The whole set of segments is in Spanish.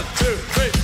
One, two, three,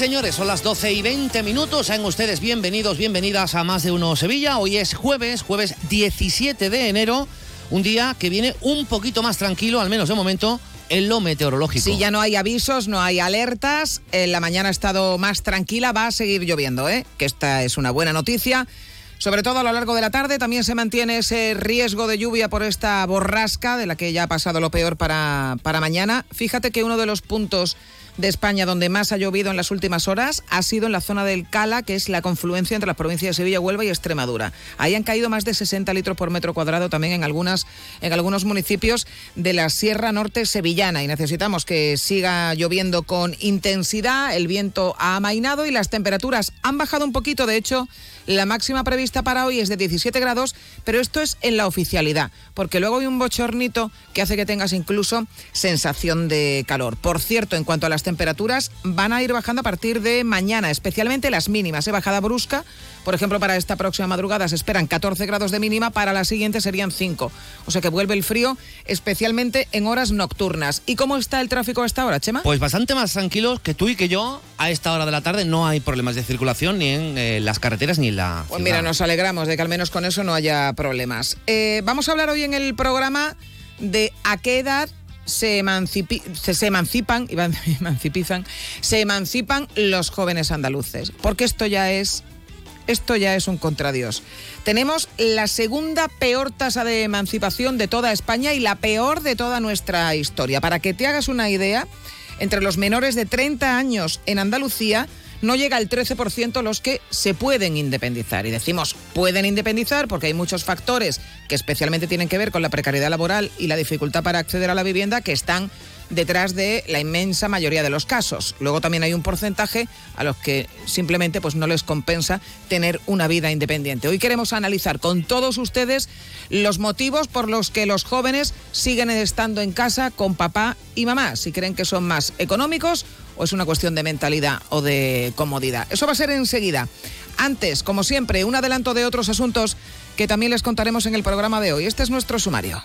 señores. Son las 12 y 20 minutos. Sean ustedes bienvenidos, bienvenidas a Más de Uno Sevilla. Hoy es jueves, jueves 17 de enero. Un día que viene un poquito más tranquilo, al menos de momento, en lo meteorológico. Sí, ya no hay avisos, no hay alertas. La mañana ha estado más tranquila, va a seguir lloviendo, ¿eh? Que esta es una buena noticia. Sobre todo a lo largo de la tarde también se mantiene ese riesgo de lluvia por esta borrasca, de la que ya ha pasado lo peor para, para mañana. Fíjate que uno de los puntos de España donde más ha llovido en las últimas horas ha sido en la zona del Cala, que es la confluencia entre las provincias de Sevilla, Huelva y Extremadura. Ahí han caído más de 60 litros por metro cuadrado también en, algunas, en algunos municipios de la Sierra Norte Sevillana. Y necesitamos que siga lloviendo con intensidad, el viento ha amainado y las temperaturas han bajado un poquito, de hecho la máxima prevista para hoy es de 17 grados, pero esto es en la oficialidad, porque luego hay un bochornito que hace que tengas incluso sensación de calor. Por cierto, en cuanto a las temperaturas, van a ir bajando a partir de mañana, especialmente las mínimas. He bajada brusca, por ejemplo, para esta próxima madrugada se esperan 14 grados de mínima, para la siguiente serían 5. O sea que vuelve el frío, especialmente en horas nocturnas. ¿Y cómo está el tráfico a esta hora, Chema? Pues bastante más tranquilos que tú y que yo. A esta hora de la tarde no hay problemas de circulación ni en eh, las carreteras ni en la. Pues ciudad. mira, nos alegramos de que al menos con eso no haya problemas. Eh, vamos a hablar hoy en el programa de a qué edad se, emancipi- se, se emancipan, emancipizan, se emancipan los jóvenes andaluces. Porque esto ya es, esto ya es un contradios. Tenemos la segunda peor tasa de emancipación de toda España y la peor de toda nuestra historia. Para que te hagas una idea, entre los menores de 30 años en Andalucía no llega al 13% los que se pueden independizar. Y decimos pueden independizar porque hay muchos factores que especialmente tienen que ver con la precariedad laboral y la dificultad para acceder a la vivienda que están detrás de la inmensa mayoría de los casos. Luego también hay un porcentaje a los que simplemente pues no les compensa tener una vida independiente. Hoy queremos analizar con todos ustedes los motivos por los que los jóvenes siguen estando en casa con papá y mamá, si creen que son más económicos o es una cuestión de mentalidad o de comodidad. Eso va a ser enseguida. Antes, como siempre, un adelanto de otros asuntos que también les contaremos en el programa de hoy. Este es nuestro sumario.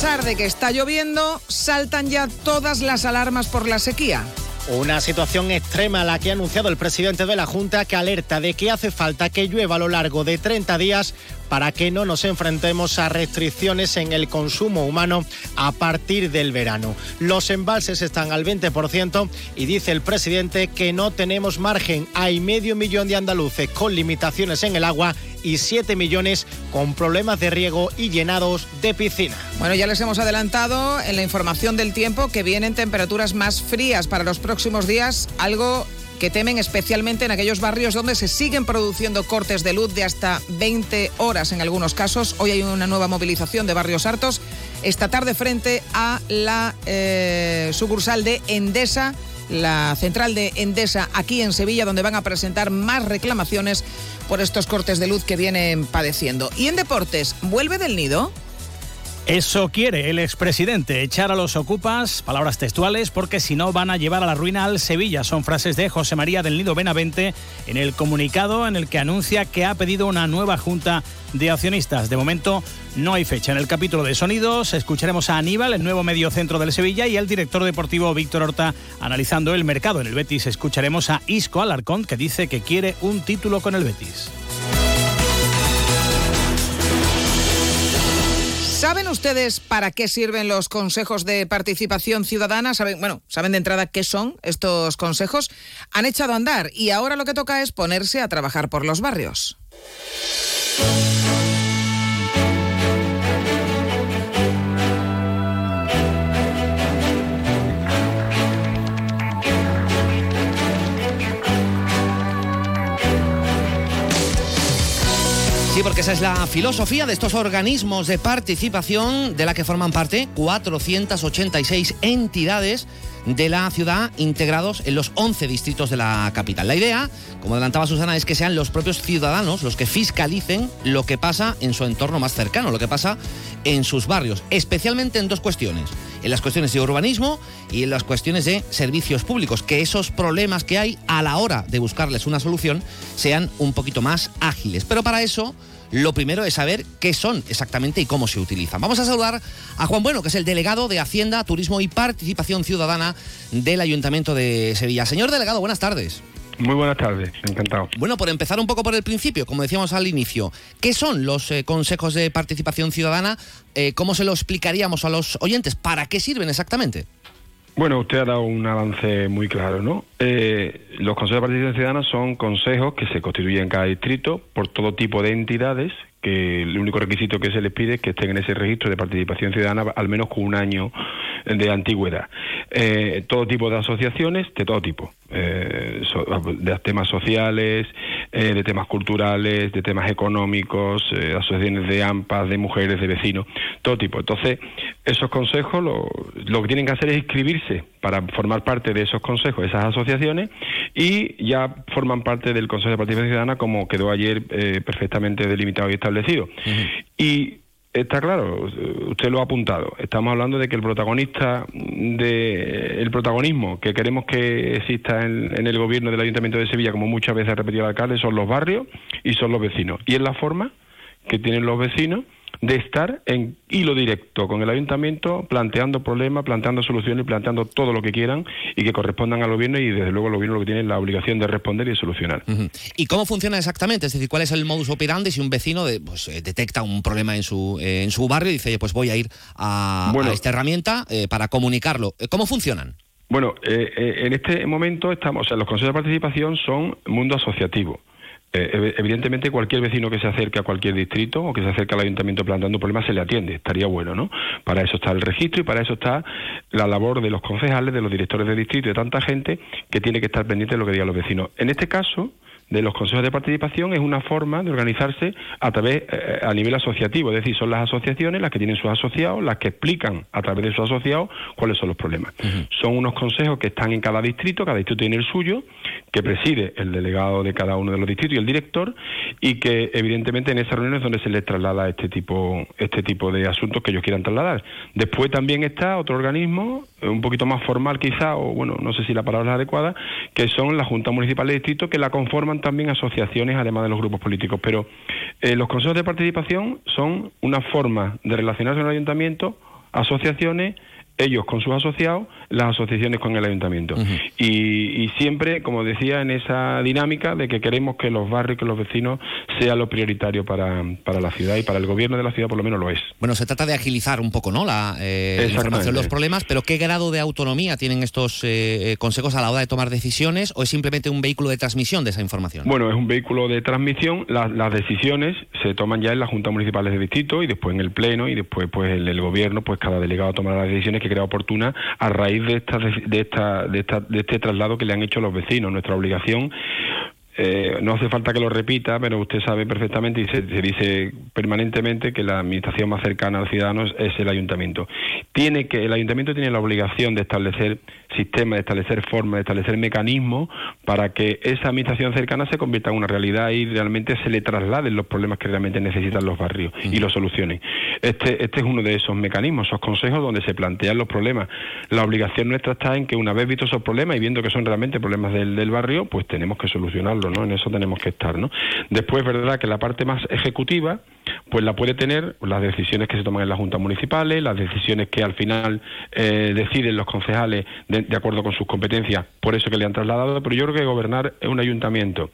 Pesar de que está lloviendo, saltan ya todas las alarmas por la sequía. Una situación extrema la que ha anunciado el presidente de la Junta que alerta de que hace falta que llueva a lo largo de 30 días para que no nos enfrentemos a restricciones en el consumo humano a partir del verano. Los embalses están al 20% y dice el presidente que no tenemos margen. Hay medio millón de andaluces con limitaciones en el agua y 7 millones con problemas de riego y llenados de piscina. Bueno, ya les hemos adelantado en la información del tiempo que vienen temperaturas más frías para los próximos días, algo que temen especialmente en aquellos barrios donde se siguen produciendo cortes de luz de hasta 20 horas en algunos casos. Hoy hay una nueva movilización de barrios hartos esta tarde frente a la eh, sucursal de Endesa, la central de Endesa aquí en Sevilla, donde van a presentar más reclamaciones por estos cortes de luz que vienen padeciendo. Y en deportes, ¿vuelve del nido? Eso quiere el expresidente, echar a los ocupas, palabras textuales, porque si no van a llevar a la ruina al Sevilla. Son frases de José María del Nido Benavente en el comunicado en el que anuncia que ha pedido una nueva junta de accionistas. De momento no hay fecha. En el capítulo de sonidos escucharemos a Aníbal, el nuevo mediocentro del Sevilla, y al director deportivo Víctor Horta analizando el mercado. En el Betis escucharemos a Isco Alarcón, que dice que quiere un título con el Betis. ¿Saben ustedes para qué sirven los consejos de participación ciudadana? ¿Saben, bueno, saben de entrada qué son estos consejos? Han echado a andar y ahora lo que toca es ponerse a trabajar por los barrios. Porque esa es la filosofía de estos organismos de participación de la que forman parte 486 entidades de la ciudad integrados en los 11 distritos de la capital. La idea, como adelantaba Susana, es que sean los propios ciudadanos los que fiscalicen lo que pasa en su entorno más cercano, lo que pasa en sus barrios, especialmente en dos cuestiones, en las cuestiones de urbanismo y en las cuestiones de servicios públicos, que esos problemas que hay a la hora de buscarles una solución sean un poquito más ágiles. Pero para eso lo primero es saber qué son exactamente y cómo se utilizan. Vamos a saludar a Juan Bueno, que es el delegado de Hacienda, Turismo y Participación Ciudadana del Ayuntamiento de Sevilla. Señor delegado, buenas tardes. Muy buenas tardes, encantado. Bueno, por empezar un poco por el principio, como decíamos al inicio, ¿qué son los eh, consejos de participación ciudadana? Eh, ¿Cómo se lo explicaríamos a los oyentes? ¿Para qué sirven exactamente? Bueno, usted ha dado un avance muy claro, ¿no? Eh, los consejos de participación ciudadana son consejos que se constituyen en cada distrito por todo tipo de entidades que el único requisito que se les pide es que estén en ese registro de participación ciudadana al menos con un año de antigüedad. Eh, todo tipo de asociaciones, de todo tipo, eh, de temas sociales, eh, de temas culturales, de temas económicos, asociaciones de AMPAs, de mujeres, de vecinos, todo tipo. Entonces, esos consejos lo, lo que tienen que hacer es inscribirse para formar parte de esos consejos, esas asociaciones, y ya forman parte del Consejo de Participación Ciudadana como quedó ayer perfectamente delimitado y establecido. Y Está claro, usted lo ha apuntado. Estamos hablando de que el protagonista de el protagonismo que queremos que exista en, el gobierno del Ayuntamiento de Sevilla, como muchas veces ha repetido el alcalde, son los barrios y son los vecinos. Y es la forma que tienen los vecinos de estar en hilo directo con el ayuntamiento, planteando problemas, planteando soluciones, planteando todo lo que quieran y que correspondan al gobierno y desde luego el gobierno lo que tiene es la obligación de responder y de solucionar. ¿Y cómo funciona exactamente? Es decir, ¿cuál es el modus operandi si un vecino pues, eh, detecta un problema en su, eh, en su barrio y dice, pues voy a ir a, esta herramienta eh, para comunicarlo? ¿Cómo funcionan? Bueno, en este momento estamos, o sea, los consejos de participación son mundo asociativo. Eh, evidentemente cualquier vecino que se acerque a cualquier distrito o que se acerque al ayuntamiento planteando problemas se le atiende, estaría bueno, ¿no? Para eso está el registro y para eso está la labor de los concejales, de los directores de distrito de tanta gente que tiene que estar pendiente de lo que digan los vecinos. En este caso, de los consejos de participación es una forma de organizarse a través eh, a nivel asociativo, es decir, son las asociaciones las que tienen sus asociados, las que explican a través de sus asociados cuáles son los problemas. Son unos consejos que están en cada distrito, cada distrito tiene el suyo, que preside el delegado de cada uno de los distritos y el director, y que evidentemente en esas reuniones es donde se les traslada este tipo este tipo de asuntos que ellos quieran trasladar. Después también está otro organismo un poquito más formal quizá, o bueno, no sé si la palabra es adecuada, que son las juntas municipales de distrito que la conforman también asociaciones, además de los grupos políticos. Pero eh, los consejos de participación son una forma de relacionarse con el ayuntamiento, asociaciones, ellos con sus asociados, las asociaciones con el ayuntamiento. y, siempre, como decía, en esa dinámica de que queremos que los barrios, que los vecinos sea lo prioritario para, para la ciudad y para el gobierno de la ciudad por lo menos lo es. Bueno, se trata de agilizar un poco ¿no? la eh, información los problemas, pero ¿qué grado de autonomía tienen estos eh, consejos a la hora de tomar decisiones o es simplemente un vehículo de transmisión de esa información? Bueno, es un vehículo de transmisión. las decisiones se toman ya en las juntas municipales de distrito y después en el pleno y después pues el, el gobierno, pues cada delegado tomará las decisiones que crea oportuna a raíz de, esta, de, esta, de, esta, de este traslado que le han hecho los vecinos. Nuestra obligación eh, no hace falta que lo repita, pero usted sabe perfectamente y se, dice permanentemente que la administración más cercana al ciudadano es, el ayuntamiento. Tiene que el ayuntamiento tiene la obligación de establecer sistemas, de establecer formas, de establecer mecanismos para que esa administración cercana se convierta en una realidad y realmente se le trasladen los problemas que realmente necesitan los barrios y los solucionen. Este, este es uno de esos mecanismos, esos consejos donde se plantean los problemas. La obligación nuestra está en que una vez vistos esos problemas y viendo que son realmente problemas del, del barrio, pues tenemos que solucionarlos en eso tenemos que estar, ¿no? Después, verdad que la parte más ejecutiva, pues la puede tener las decisiones que se toman en las juntas municipales, las decisiones que al final eh, deciden los concejales de, acuerdo con sus competencias, por eso que le han trasladado, pero yo creo que gobernar un ayuntamiento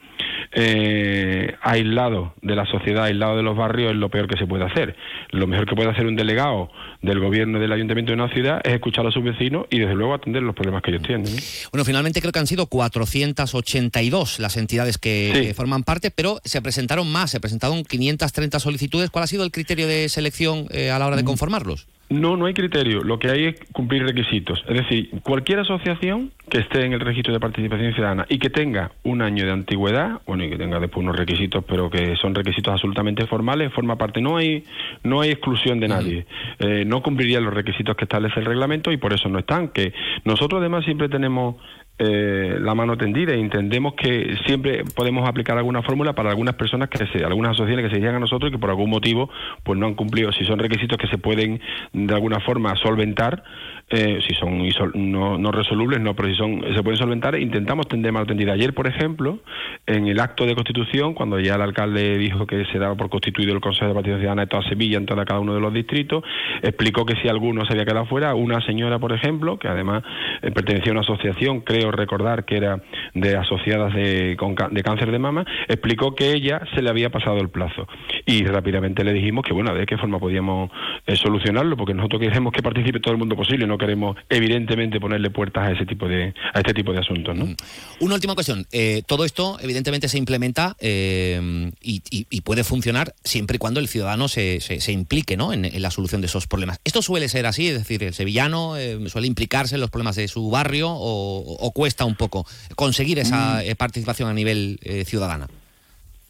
eh, aislado de la sociedad, aislado de los barrios, es lo peor que se puede hacer. Lo mejor que puede hacer un delegado del gobierno del ayuntamiento de una ciudad es escuchar a sus vecinos y desde luego atender los problemas que ellos tienen. Bueno, finalmente creo que han sido 482 las entidades que, forman parte, pero se presentaron más, se presentaron 530 solicitudes. ¿Cuál ha sido el criterio de selección eh, a la hora de mm. conformarlos? No, no hay criterio. Lo que hay es cumplir requisitos. Es decir, cualquier asociación que esté en el registro de participación ciudadana y que tenga un año de antigüedad, bueno, y que tenga después unos requisitos, pero que son requisitos absolutamente formales, forma parte. No hay, no hay exclusión de nadie. Eh, no cumplirían los requisitos que establece el reglamento y por eso no están. Que nosotros además siempre tenemos eh, la mano tendida. Y entendemos que siempre podemos aplicar alguna fórmula para algunas personas que se, algunas asociaciones que se llegan a nosotros y que por algún motivo pues no han cumplido. Si son requisitos que se pueden de alguna forma solventar eh, si son no, no, resolubles, no, pero si son, se pueden solventar, intentamos tender mano tendida. Ayer, por ejemplo, en el acto de constitución, cuando ya el alcalde dijo que se daba por constituido el Consejo de Participación Ciudadana de toda Sevilla, en toda cada uno de los distritos, explicó que si alguno se había quedado fuera, una señora, por ejemplo, que además eh, pertenecía a una asociación, creo recordar que era de asociadas de, de cáncer de mama, explicó que ella se le había pasado el plazo. Y rápidamente le dijimos que, bueno, de qué forma podíamos eh, solucionarlo, porque nosotros queremos que participe todo el mundo posible, no queremos evidentemente ponerle puertas a ese tipo de a este tipo de asuntos. ¿no? Mm. Una última cuestión. Eh, todo esto evidentemente se implementa eh, y, puede funcionar siempre y cuando el ciudadano se, se, implique ¿no? En, la solución de esos problemas. Esto suele ser así, es decir, el sevillano eh, suele implicarse en los problemas de su barrio o, cuesta un poco conseguir esa mm. participación a nivel ciudadana.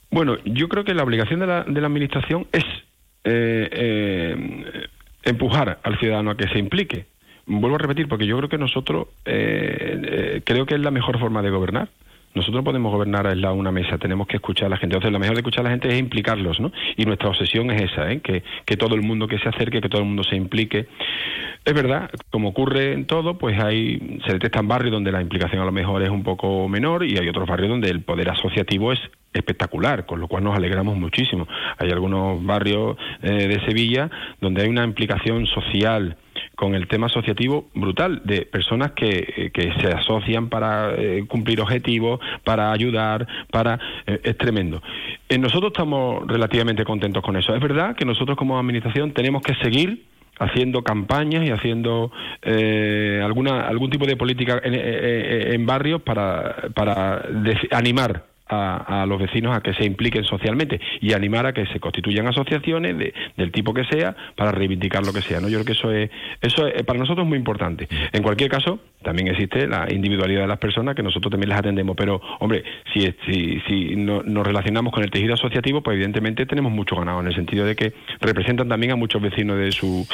Bueno, yo creo que la obligación de la, de la administración es empujar al ciudadano a que se implique. Vuelvo a repetir, porque yo creo que nosotros, eh, eh, creo que es la mejor forma de gobernar. Nosotros podemos gobernar a una mesa, tenemos que escuchar a la gente. Entonces, lo mejor de escuchar a la gente es implicarlos, ¿no? Y nuestra obsesión es esa, ¿eh? que, que todo el mundo que se acerque, que todo el mundo se implique. Es verdad, como ocurre en todo, pues hay se detectan barrios donde la implicación a lo mejor es un poco menor y hay otros barrios donde el poder asociativo es espectacular, con lo cual nos alegramos muchísimo. Hay algunos barrios eh, de Sevilla donde hay una implicación social con el tema asociativo brutal de personas que, que se asocian para eh, cumplir objetivos, para ayudar, para eh, es tremendo. nosotros estamos relativamente contentos con eso. Es verdad que nosotros como administración tenemos que seguir haciendo campañas y haciendo alguna algún tipo de política en, en barrios para, para animar a, los vecinos a que se impliquen socialmente y animar a que se constituyan asociaciones de, del tipo que sea para reivindicar lo que sea. ¿no? Yo creo que eso es, eso es, para nosotros es muy importante. En cualquier caso, también existe la individualidad de las personas que nosotros también las atendemos, pero hombre, si, si, si nos relacionamos con el tejido asociativo, pues evidentemente tenemos mucho ganado en el sentido de que representan también a muchos vecinos de su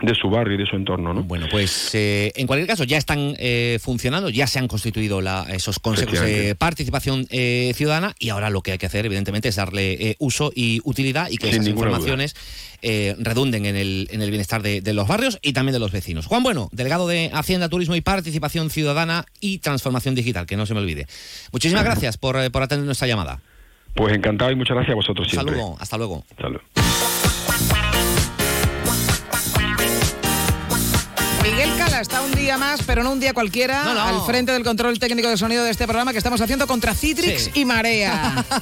de su barrio y de su entorno. ¿no? Bueno, pues eh, en cualquier caso ya están eh, funcionando, ya se han constituido esos consejos de participación eh, ciudadana y ahora lo que hay que hacer evidentemente es darle uso y utilidad y que esas informaciones redunden en el, en el bienestar de, los barrios y también de los vecinos. Juan Bueno, delegado de Hacienda, Turismo y Participación Ciudadana y Transformación Digital, que no se me olvide. Muchísimas gracias por, por atender nuestra llamada. Pues encantado y muchas gracias a vosotros siempre. Saludo, hasta luego. Hasta luego. Miguel Cala está un día más, pero no un día cualquiera, al frente del control técnico de sonido de este programa que estamos haciendo contra Citrix y Marea.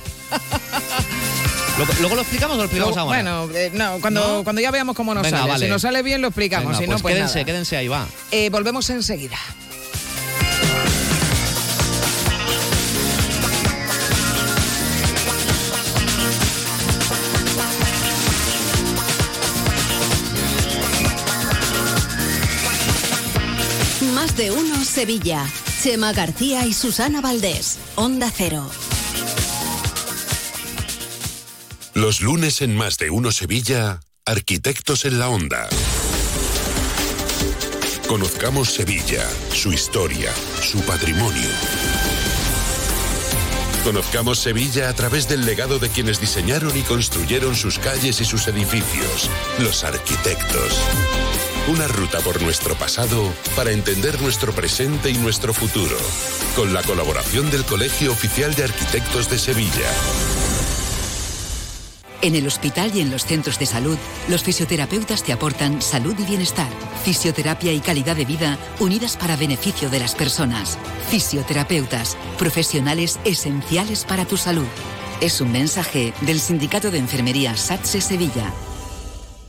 ¿Luego lo explicamos o lo explicamos ahora? Bueno, eh, no, cuando, cuando ya veamos cómo nos sale. Si nos sale bien, lo explicamos. si no, pues, pues quédense, quédense ahí, va. Eh, volvemos enseguida. De uno Sevilla. Chema García y Susana Valdés. Onda Cero. Los lunes en Más de uno Sevilla, Arquitectos en la Onda. Conozcamos Sevilla, su historia, su patrimonio. Conozcamos Sevilla a través del legado de quienes diseñaron y construyeron sus calles y sus edificios, los arquitectos. Una ruta por nuestro pasado para entender nuestro presente y nuestro futuro, con la colaboración del Colegio Oficial de Arquitectos de Sevilla. En el hospital y en los centros de salud, los fisioterapeutas te aportan salud y bienestar, fisioterapia y calidad de vida unidas para beneficio de las personas. Fisioterapeutas, profesionales esenciales para tu salud. Es un mensaje del Sindicato de Enfermería SATSE Sevilla.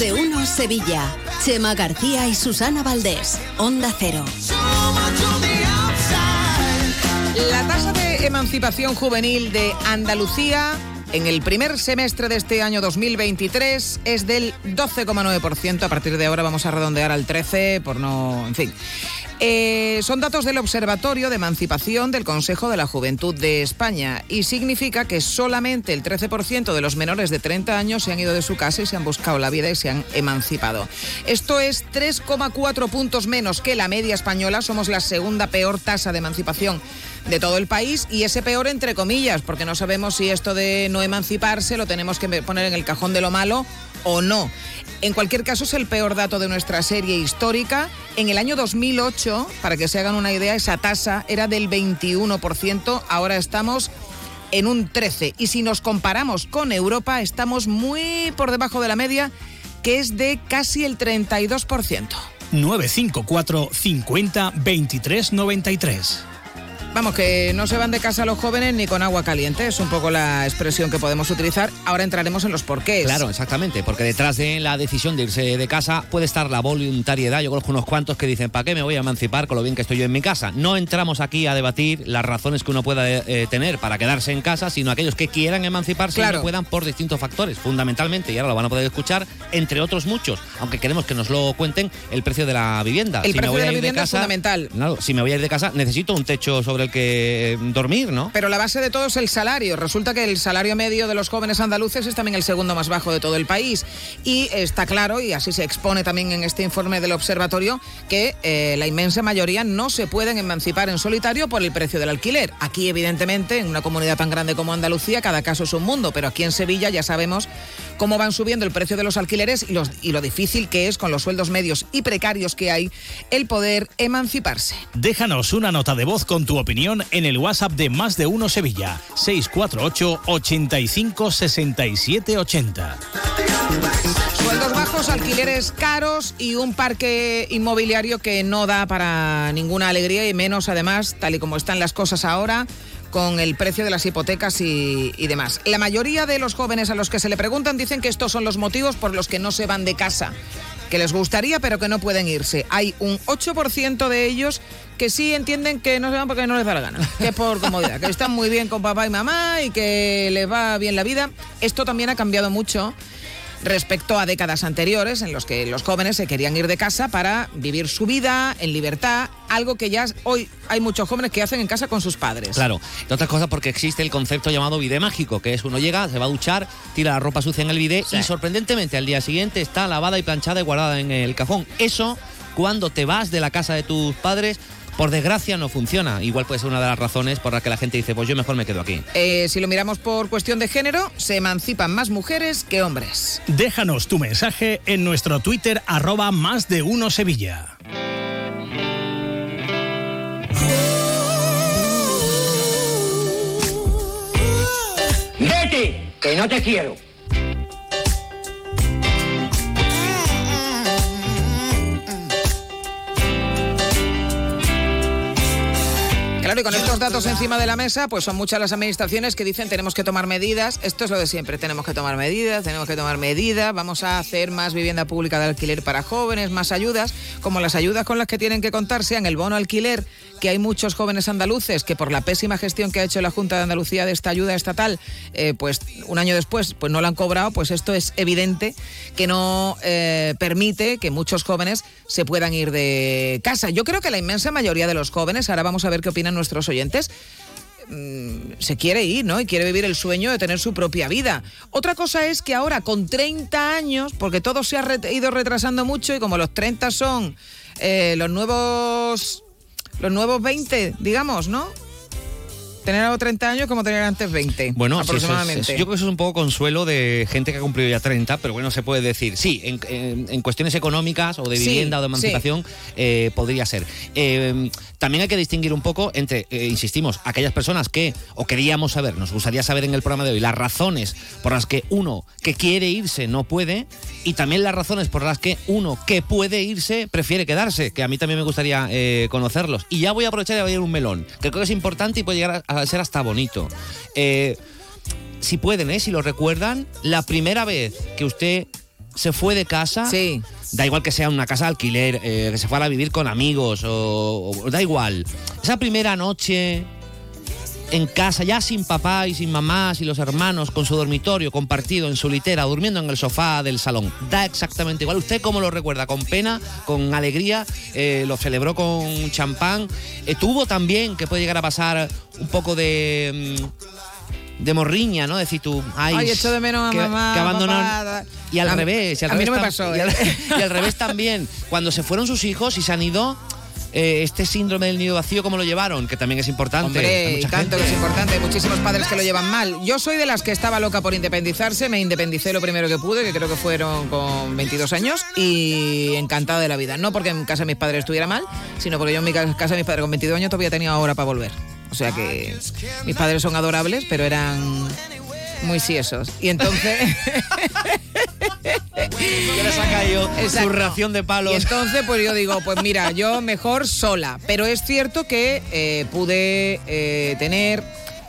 De uno Sevilla. Chema García y Susana Valdés. Onda Cero. La tasa de emancipación juvenil de Andalucía en el primer semestre de este año 2023 es del 12,9%. A partir de ahora vamos a redondear al 13% por no... En fin. Eh, son datos del Observatorio de Emancipación del Consejo de la Juventud de España y significa que solamente el 13% de los menores de 30 años se han ido de su casa y se han buscado la vida y se han emancipado. Esto es 3,4 puntos menos que la media española. Somos la segunda peor tasa de emancipación de todo el país y ese peor entre comillas, porque no sabemos si esto de no emanciparse lo tenemos que poner en el cajón de lo malo o no. En cualquier caso, es el peor dato de nuestra serie histórica. En el año 2008, para que se hagan una idea, esa tasa era del 21%, ahora estamos en un 13%. Y si nos comparamos con Europa, estamos muy por debajo de la media, que es de casi el 32%. 954 50 23 93. Vamos, que no se van de casa los jóvenes ni con agua caliente, es un poco la expresión que podemos utilizar. Ahora entraremos en los porqués. Claro, exactamente, porque detrás de la decisión de irse de casa puede estar la voluntariedad. Yo conozco unos cuantos que dicen, ¿para qué me voy a emancipar con lo bien que estoy yo en mi casa? No entramos aquí a debatir las razones que uno pueda eh, tener para quedarse en casa, sino aquellos que quieran emanciparse Claro. y no puedan por distintos factores, fundamentalmente, y ahora lo van a poder escuchar, entre otros muchos, aunque queremos que nos lo cuenten, el precio de la vivienda. El Si me precio voy de a la ir vivienda es casa- fundamental. Claro, si me voy a ir de casa, necesito un techo sobre el que eh, dormir, ¿no? Pero la base de todo es el salario. Resulta que el salario medio de los jóvenes andaluces es también el segundo más bajo de todo el país. Y está claro, y así se expone también en este informe del observatorio, que eh, la inmensa mayoría no se pueden emancipar en solitario por el precio del alquiler. Aquí, evidentemente, en una comunidad tan grande como Andalucía, cada caso es un mundo, pero aquí en Sevilla ya sabemos cómo van subiendo el precio de los alquileres y, los- y lo difícil que es, con los sueldos medios y precarios que hay, el poder emanciparse. Déjanos una nota de voz con tu opinión en el WhatsApp de Más de Uno Sevilla, 648 85 67 80. Sueldos bajos, alquileres caros y un parque inmobiliario que no da para ninguna alegría y menos además, tal y como están las cosas ahora, con el precio de las hipotecas y, demás. La mayoría de los jóvenes a los que se le preguntan dicen que estos son los motivos por los que no se van de casa, que les gustaría pero que no pueden irse. Hay un 8% de ellos que sí entienden que no se van porque no les da la gana, que es por comodidad, que están muy bien con papá y mamá y que les va bien la vida. Esto también ha cambiado mucho respecto a décadas anteriores en los que los jóvenes se querían ir de casa para vivir su vida en libertad, algo que ya hoy hay muchos jóvenes que hacen en casa con sus padres. Claro, entre otras cosas porque existe el concepto llamado bidé mágico, que es uno llega, se va a duchar, tira la ropa sucia en el bidé y sorprendentemente al día siguiente está lavada y planchada y guardada en el cajón. Eso, cuando te vas de la casa de tus padres, por desgracia no funciona. Igual puede ser una de las razones por las que la gente dice, pues yo mejor me quedo aquí. Eh, si lo miramos por cuestión de género, se emancipan más mujeres que hombres. Déjanos tu mensaje en nuestro Twitter arroba Más de Uno Sevilla. Vete, que no te quiero. Claro, y con estos datos encima de la mesa, pues son muchas las administraciones que dicen tenemos que tomar medidas. Esto es lo de siempre, tenemos que tomar medidas, tenemos que tomar medidas, vamos a hacer más vivienda pública de alquiler para jóvenes, más ayudas, como las ayudas con las que tienen que contar sean el bono alquiler, que hay muchos jóvenes andaluces que por la pésima gestión que ha hecho la Junta de Andalucía de esta ayuda estatal, eh, pues un año después pues no la han cobrado, pues esto es evidente que no eh, permite que muchos jóvenes se puedan ir de casa. Yo creo que la inmensa mayoría de los jóvenes, ahora vamos a ver qué opinan nuestros oyentes, mm, se quiere ir, ¿no? Y quiere vivir el sueño de tener su propia vida. Otra cosa es que ahora con 30 años, porque todo se ha ido retrasando mucho y como los 30 son eh, los nuevos los nuevos 20, digamos, ¿no? Tener a los 30 años como tener antes 20. Bueno, sí, eso es- aproximadamente. yo creo que eso es un poco consuelo de gente que ha cumplido ya 30, pero bueno, se puede decir, sí, en, en- en cuestiones económicas o de Sí, vivienda o de emancipación eh, podría ser. Eh, también hay que distinguir un poco entre, eh, insistimos, aquellas personas que, o queríamos saber, nos gustaría saber en el programa de hoy, las razones por las que uno que quiere irse no puede, y también las razones por las que uno que puede irse prefiere quedarse, que a mí también me gustaría eh, conocerlos. Y ya voy a aprovechar y abrir un melón, que creo que es importante y puede llegar a, a ser hasta bonito. Eh, si pueden, ¿eh? si lo recuerdan, la primera vez que usted se fue de casa, Sí. da igual que sea una casa de alquiler, eh, que se fuera a vivir con amigos, o, o da igual. Esa primera noche en casa, ya sin papá y sin mamá, y los hermanos, con su dormitorio compartido en su litera, durmiendo en el sofá del salón. Da exactamente igual. ¿Usted cómo lo recuerda? ¿Con pena? ¿Con alegría? Eh, ¿Lo celebró con champán? Eh, ¿Tuvo también que puede llegar a pasar un poco de... mm, de morriña, ¿no? Decir tú, ay, Ay, echo de menos a que, mamá, que abandonaron. Y al A revés. y al a mí no me pasó, Y al, ¿eh? y al revés también. Cuando se fueron sus hijos y se han ido, eh, este síndrome del nido vacío, ¿cómo lo llevaron? Que también es importante. Hombre, mucha tanto que es importante. Hay muchísimos padres que lo llevan mal. Yo soy de las que estaba loca por independizarse. Me independicé lo primero que pude, que creo que fueron con 22 años, y encantada de la vida. No porque en casa de mis padres estuviera mal, sino porque yo en mi ca- casa de mis padres con 22 años todavía tenía hora para volver. O sea que mis padres son adorables, pero eran muy siesos. Y entonces... Les ha caído su Exacto. ración de palos. Y entonces, pues yo digo, pues mira, yo mejor sola. Pero es cierto que eh, pude eh, tener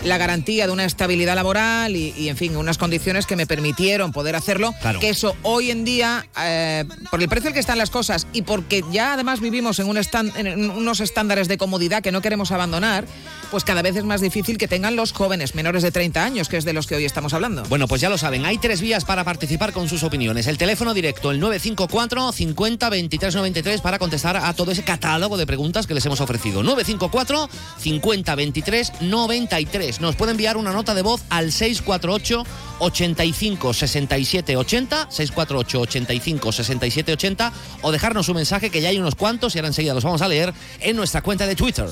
la garantía de una estabilidad laboral y, y, en fin, unas condiciones que me permitieron poder hacerlo. Claro. Que eso hoy en día, eh, por el precio al que están las cosas y porque ya además vivimos en, un en unos estándares de comodidad que no queremos abandonar, pues cada vez es más difícil que tengan los jóvenes menores de 30 años, que es de los que hoy estamos hablando. Bueno, pues ya lo saben, hay tres vías para participar con sus opiniones. El teléfono directo, el 954 50 23 93 para contestar a todo ese catálogo de preguntas que les hemos ofrecido. 954 50 23 93. Nos puede enviar una nota de voz al 648 85 67 80, 648 85 67 80 o dejarnos un mensaje que ya hay unos cuantos y ahora enseguida los vamos a leer en nuestra cuenta de Twitter,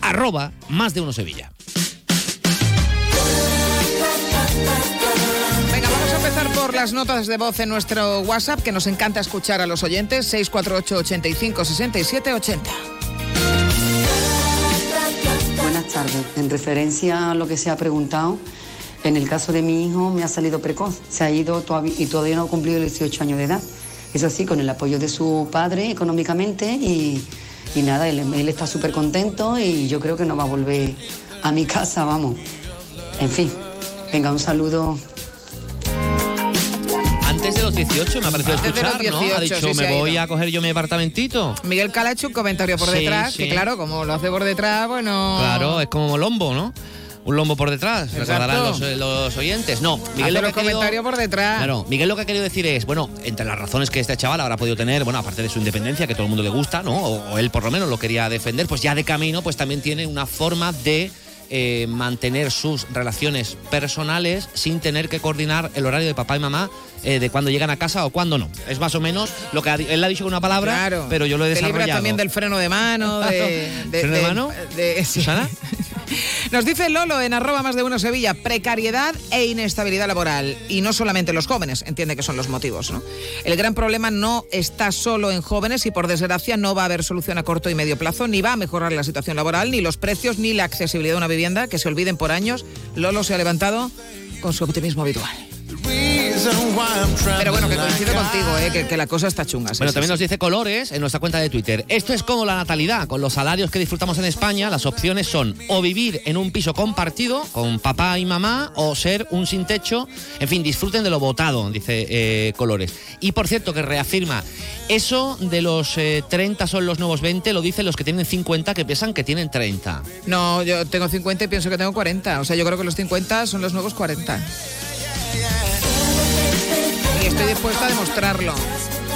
arroba más de uno Sevilla. Venga, vamos a empezar por las notas de voz en nuestro WhatsApp, que nos encanta escuchar a los oyentes, 648 85 67 80. En referencia a lo que se ha preguntado, en el caso de mi hijo me ha salido precoz. Se ha ido todav- y todavía no ha cumplido los 18 años de edad. Eso sí, con el apoyo de su padre económicamente y, y nada, él, él está súper contento y yo creo que no va a volver a mi casa, vamos. En fin, venga, un saludo. Antes de los 18 me ha parecido Antes de los escuchar, ¿no? Ha 18, dicho, sí, me ha voy ido". a coger yo mi apartamentito. Miguel Cala ha hecho un comentario por Sí, detrás, sí. que claro, como lo hace por detrás, bueno... Claro, es como lombo, ¿no? Un lombo por detrás, recordarán los, eh, los oyentes. No, Hace Miguel lo que ha comentarios por detrás. Claro, Miguel lo que ha querido decir es, bueno, entre las razones que este chaval habrá podido tener, bueno, aparte de su independencia, que todo el mundo le gusta, ¿no? O, o él por lo menos lo quería defender, pues ya de camino, pues también tiene una forma de eh, mantener sus relaciones personales sin tener que coordinar el horario de papá y mamá eh, de cuando llegan a casa o cuando no. Es más o menos lo que ha él ha dicho con una palabra, Claro. pero yo lo he Te libras desarrollado. también del freno de mano, de... ¿Freno de mano? de- sí. ¿Susana? Nos dice Lolo en arroba más de uno Sevilla, precariedad e inestabilidad laboral. Y no solamente los jóvenes, entiende que son los motivos. El gran problema no está solo en jóvenes y por desgracia no va a haber solución a corto y medio plazo, ni va a mejorar la situación laboral, ni los precios, ni la accesibilidad de una vivienda, que se olviden por años. Lolo se ha levantado con su optimismo habitual. Pero bueno, que coincido contigo, ¿eh? que, que la cosa está chunga. sí, Bueno, sí, también sí. nos dice Colores en nuestra cuenta de Twitter. Esto es como la natalidad. Con los salarios que disfrutamos en España, las opciones son o vivir en un piso compartido con papá y mamá o ser un sin techo. En fin, disfruten de lo votado, dice eh, Colores. Y por cierto, que reafirma, eso de los eh, 30 son los nuevos 20, lo dicen los que tienen 50 que piensan que tienen 30. No, yo tengo 50 y pienso que tengo 40. O sea, yo creo que los 50 son los nuevos 40. Y estoy dispuesta a demostrarlo,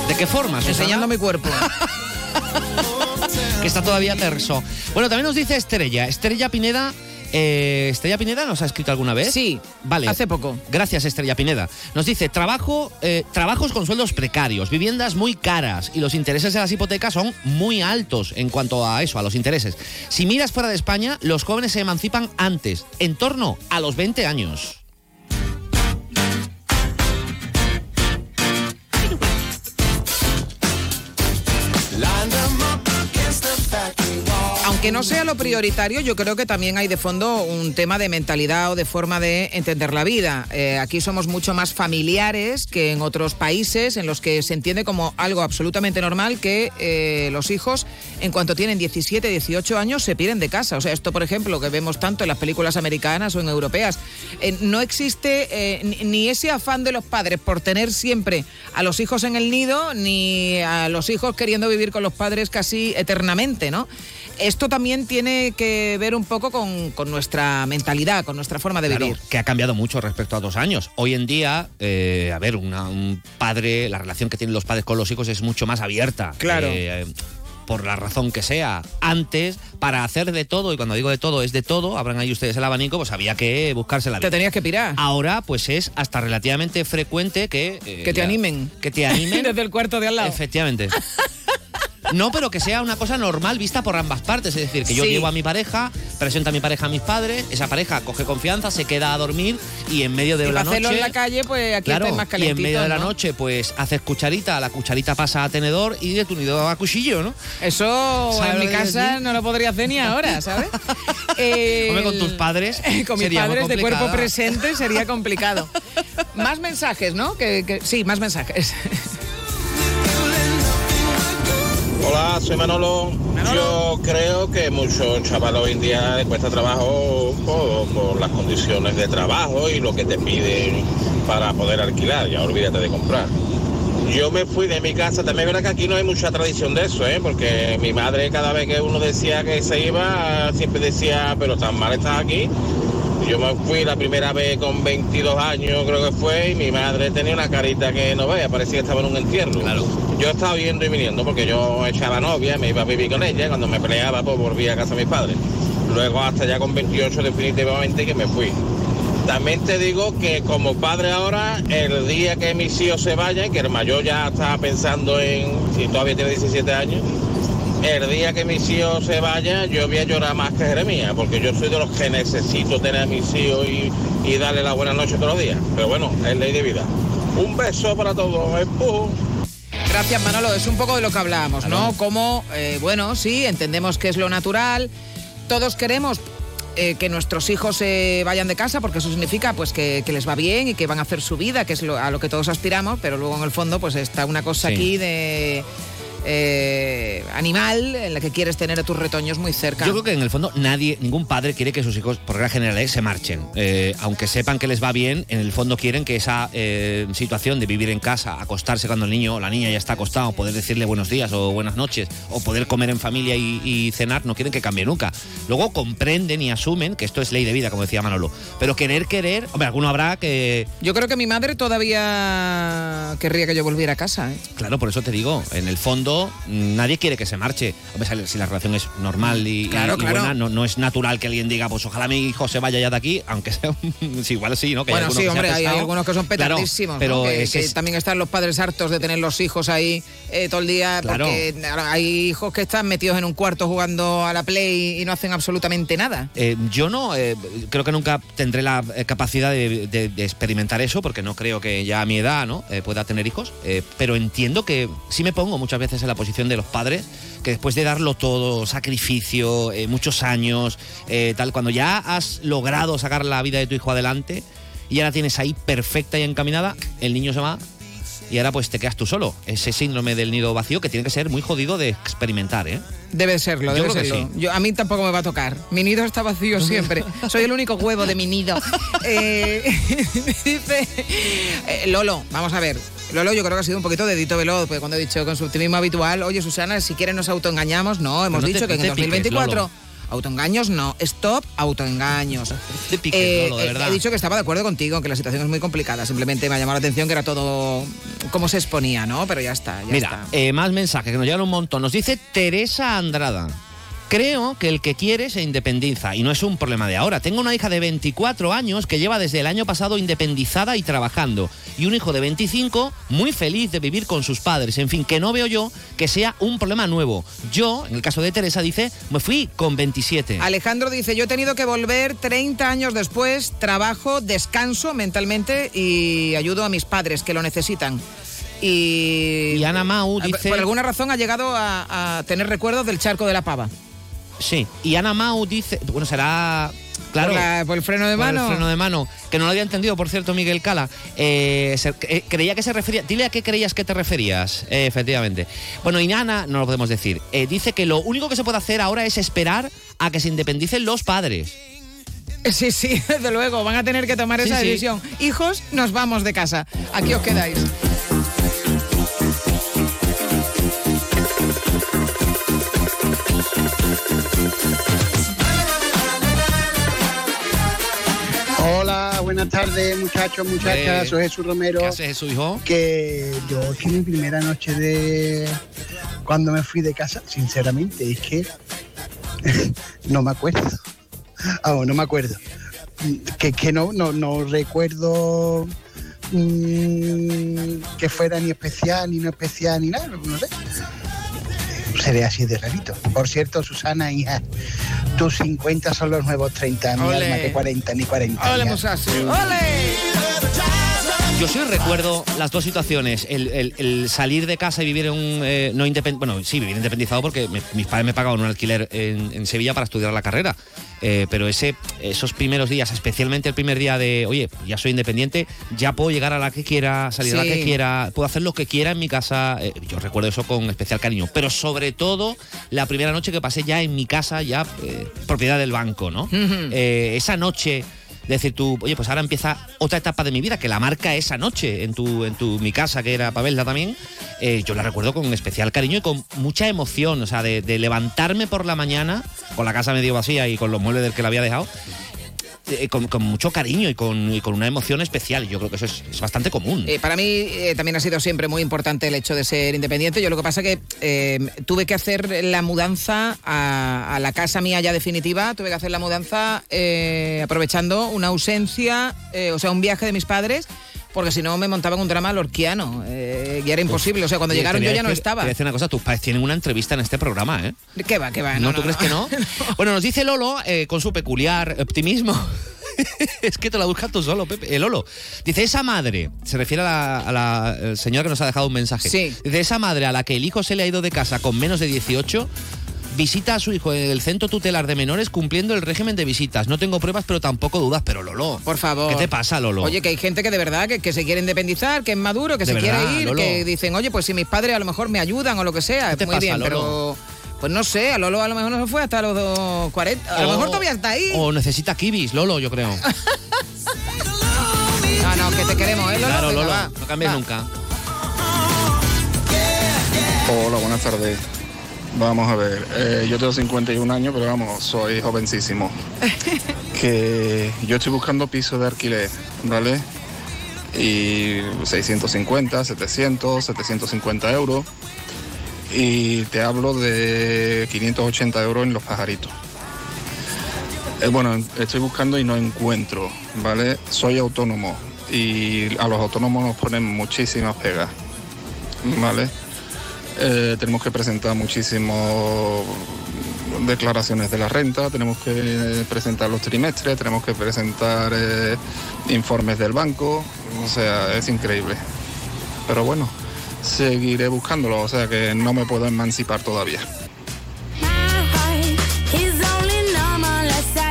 ¿De qué forma? Susana? enseñando mi cuerpo. que está todavía terso. Bueno, también nos dice Estrella, Estrella Pineda, Eh, Estrella Pineda nos ha escrito alguna vez. Sí, vale. hace poco. Gracias, Estrella Pineda. Nos dice, trabajo, eh, trabajos con sueldos precarios, viviendas muy caras y los intereses de las hipotecas son muy altos en cuanto a eso, a los intereses. Si miras fuera de España, los jóvenes se emancipan antes, en torno a los 20 años. Aunque no sea lo prioritario, yo creo que también hay de fondo un tema de mentalidad o de forma de entender la vida. Eh, aquí somos mucho más familiares que en otros países en los que se entiende como algo absolutamente normal que eh, los hijos, en cuanto tienen 17, 18 años, se piden de casa. O sea, esto, por ejemplo, que vemos tanto en las películas americanas o en europeas, eh, no existe ni ese afán de los padres por tener siempre a los hijos en el nido, ni a los hijos queriendo vivir con los padres casi eternamente, ¿no? Esto también tiene que ver un poco con, con nuestra mentalidad, con nuestra forma de Claro, vivir. que ha cambiado mucho respecto a dos años. Hoy en día, eh, a ver, una- un padre, la relación que tienen los padres con los hijos es mucho más abierta. Claro. Eh, por la razón que sea. Antes, para hacer de todo, y cuando digo de todo, es de todo, abran ahí ustedes el abanico, pues había que buscarse la vida. Te tenías que pirar. Ahora, pues es hasta relativamente frecuente que... eh, Que te la- animen. Que te animen. Desde el cuarto de al lado. Efectivamente. No, pero que sea una cosa normal vista por ambas partes. Es decir, que yo Sí. llevo a mi pareja, presento a mi pareja a mis padres, esa pareja coge confianza, se queda a dormir y en medio de y la noche. en la calle, pues aquí Claro, más y en medio de la ¿no? noche, pues haces cucharita, la cucharita pasa a tenedor y de tu nido a cuchillo, ¿no? Eso ¿Sabes en mi casa no lo podría hacer ni ahora, ¿sabes? Eh, Hombre, con tus padres. con mis padres de cuerpo presente sería complicado. más mensajes, ¿no? Que, que- sí, más mensajes. Hola, soy Manolo. Yo creo que muchos chavales hoy en día les cuesta trabajo por, por las condiciones de trabajo y lo que te piden para poder alquilar. Ya olvídate de comprar. Yo me fui de mi casa, también verdad que aquí no hay mucha tradición de eso, ¿eh? porque mi madre cada vez que uno decía que se iba, siempre decía, pero tan mal estás aquí. Yo me fui la primera vez con 22 años, creo que fue, y mi madre tenía una carita que no veía, parecía que estaba en un entierro. Yo estaba yendo y viniendo porque yo echaba novia, me iba a vivir con ella, cuando me peleaba pues volvía a casa de mis padres. Luego hasta ya con 28 definitivamente que me fui. También te digo que como padre ahora, el día que mis hijos se vayan, que el mayor ya está pensando en, si todavía tiene 17 años, el día que mis hijos se vayan, yo voy a llorar más que Jeremías, porque yo soy de los que necesito tener a mis hijos y, y darle la buena noche todos los días. Pero bueno, es ley de vida. Un beso para todos. Empujón. Gracias, Manolo. Es un poco de lo que hablábamos, ¿no? Como, eh, bueno, sí, entendemos que es lo natural. Todos queremos eh, que nuestros hijos se vayan de casa porque eso significa pues que, que les va bien y que van a hacer su vida, que es lo- a lo que todos aspiramos, pero luego en el fondo pues está una cosa Sí. aquí de eh, animal en la que quieres tener a tus retoños muy cerca. Yo creo que en el fondo nadie, ningún padre quiere que sus hijos, por regla general, eh, se marchen. Eh, aunque sepan que les va bien, en el fondo quieren que esa situación de vivir en casa, acostarse cuando el niño o la niña ya está acostado, poder decirle buenos días o buenas noches, o poder comer en familia y, y cenar, no quieren que cambie nunca. Luego comprenden y asumen que esto es ley de vida, como decía Manolo. Pero querer, querer, hombre, alguno habrá que... Yo creo que mi madre todavía querría que yo volviera a casa. ¿eh? Claro, por eso te digo, en el fondo nadie quiere que se marche. Si- si la relación es normal y, y- Claro, y claro. buena, no, no es natural que alguien diga, pues ojalá mi hijo se vaya ya de aquí, aunque sea, igual sí, ¿no? Que hay Bueno, alguno sí, hombre, hay, hay algunos que son Claro, petardísimos, ¿no? pero que, ese que es- también están los padres hartos de tener los hijos ahí eh, todo el día, porque hay hijos que están metidos en un cuarto jugando a la Play y no hacen absolutamente nada. Eh, yo no, eh, creo que nunca tendré la capacidad de, de- de experimentar eso, porque no creo que ya a mi edad ¿no? Pueda tener hijos, pero entiendo que sí me pongo muchas veces en la posición de los padres, que después de darlo todo, sacrificio, eh, muchos años, eh, tal, cuando ya has logrado sacar la vida de tu hijo adelante y ahora tienes ahí perfecta y encaminada, el niño se va y ahora pues te quedas tú solo. Ese síndrome del nido vacío que tiene que ser muy jodido de experimentar, ¿eh? Debe serlo, Yo debe que serlo. sí. Yo, a mí tampoco me va a tocar. Mi nido está vacío siempre. Soy el único huevo de mi nido. Eh, dice eh, Lolo, vamos a ver. Lolo, yo creo que ha sido un poquito dedito veloz, porque cuando he dicho con su optimismo habitual, oye Susana, si quieres nos autoengañamos, no, hemos no te- dicho que en el te piques, 2024 Lolo. autoengaños no, stop autoengaños. Te piques, Eh, Lolo, de eh, verdad. he dicho que estaba de acuerdo contigo, que la situación es muy complicada, simplemente me ha llamado la atención que era todo como se exponía, ¿no? Pero ya está, ya Mira, está. eh, más mensajes que nos llegan un montón. Nos dice Teresa Andrada. Creo que el que quiere se independiza y no es un problema de ahora. Tengo una hija de 24 años que lleva desde el año pasado independizada y trabajando y un hijo de 25 muy feliz de vivir con sus padres. En fin, que no veo yo que sea un problema nuevo. Yo, en el caso de Teresa, dice, me fui con 27. Alejandro dice, yo he tenido que volver 30 años después, trabajo, descanso mentalmente y ayudo a mis padres que lo necesitan. Y, Y Ana Mau dice... Por alguna razón ha llegado a, a tener recuerdos del charco de la pava. Sí, y Ana Mau dice, bueno, será claro, Por, la- por el freno de por el mano. freno de mano, que no lo había entendido, por cierto, Miguel Cala. Eh, se- eh, creía que se refería, dile a qué creías que te referías, eh, efectivamente. Bueno, y Ana, no lo podemos decir, dice que lo único que se puede hacer ahora es esperar a que se independicen los padres. Sí, sí, desde luego, van a tener que tomar Sí, esa sí. decisión. Hijos, nos vamos de casa. Aquí os quedáis. Hola, buenas tardes muchachos, muchachas, Eh, soy Jesús Romero. ¿Qué hace Jesús, hijo? Que yo es que mi primera noche de cuando me fui de casa, sinceramente, es que no me acuerdo. Vamos, no me acuerdo. Que, que no, no, no recuerdo mm, que fuera ni especial, ni no especial, ni nada, no sé. Seré así de rarito. Por cierto, Susana, hija, tus 50 son los nuevos 30, mi alma que 40 ni 40. ¡Ole, hija. Musasi! ¡Ole! Yo sí recuerdo las dos situaciones, el, el- el salir de casa y vivir en un... eh, no independ- bueno, sí, vivir independizado porque me- mis padres me pagaban un alquiler en, en Sevilla para estudiar la carrera. Eh, pero ese, esos primeros días, especialmente el primer día de, oye, ya soy independiente, ya puedo llegar a la que quiera, salir a la que quiera, puedo hacer lo que quiera en mi casa. eh, yo recuerdo eso con especial cariño. Pero sobre todo, la primera noche que pasé ya en mi casa, ya eh, propiedad del banco, ¿no? Esa noche decir tú, oye, pues ahora empieza otra etapa de mi vida, que la marca esa noche en tu, en tu mi casa, que era Pavelda también, eh, yo la recuerdo con especial cariño y con mucha emoción, o sea, de, de levantarme por la mañana, con la casa medio vacía y con los muebles del que la había dejado, eh, con, mucho cariño y con, con una emoción especial. Yo creo que eso es, bastante común. Eh, para mí eh, también ha sido siempre muy importante el hecho de ser independiente. Yo lo que pasa que tuve que hacer la mudanza a, la casa mía ya definitiva. Tuve que hacer la mudanza aprovechando una ausencia, o sea, un viaje de mis padres. Porque si no me montaban un drama lorquiano eh, y era imposible. O sea, cuando Oye, llegaron yo ya no estaba. Te voy a decir una cosa, tus padres tienen una entrevista en este programa, ¿eh? ¿Qué va, qué va? ¿No, tú crees que no? Bueno, nos dice Lolo, eh, con su peculiar optimismo. es que te la buscas tú solo, Pepe. El Lolo. Dice, esa madre, se refiere a la, a la eh, señora que nos ha dejado un mensaje. Sí. Dice, esa madre a la que el hijo se le ha ido de casa con menos de 18, visita a su hijo en el centro tutelar de menores cumpliendo el régimen de visitas. No tengo pruebas, pero tampoco dudas. Pero Lolo, Por favor. ¿qué te pasa, Lolo? Oye, que hay gente que de verdad que, que se quiere independizar, que es maduro, que De se verdad, quiere ir, Lolo. que dicen, oye, pues si mis padres a lo mejor me ayudan o lo que sea, ¿Qué te muy pasa, bien, Lolo? pero pues no sé, a Lolo a lo mejor no se fue hasta los dos 40. A lo mejor todavía está ahí. O necesita kibis, Lolo, yo creo. No, no, que te queremos, ¿eh, Lolo? claro, Venga, Lolo, va, no cambies va. nunca. Hola, buenas tardes. Vamos a ver, eh, yo tengo 51 años, pero vamos, soy jovencísimo. que yo estoy buscando piso de alquiler, ¿vale? Y 650, 700, 750 euros. Y te hablo de 580 euros en los pajaritos. Eh, bueno, estoy buscando y no encuentro, ¿vale? Soy autónomo y a los autónomos nos ponen muchísimas pegas, ¿vale? Eh, tenemos que presentar muchísimas declaraciones de la renta, tenemos que presentar los trimestres, tenemos que presentar eh, informes del banco, o sea, es increíble. Pero bueno, seguiré buscándolo, o sea que no me puedo emancipar todavía.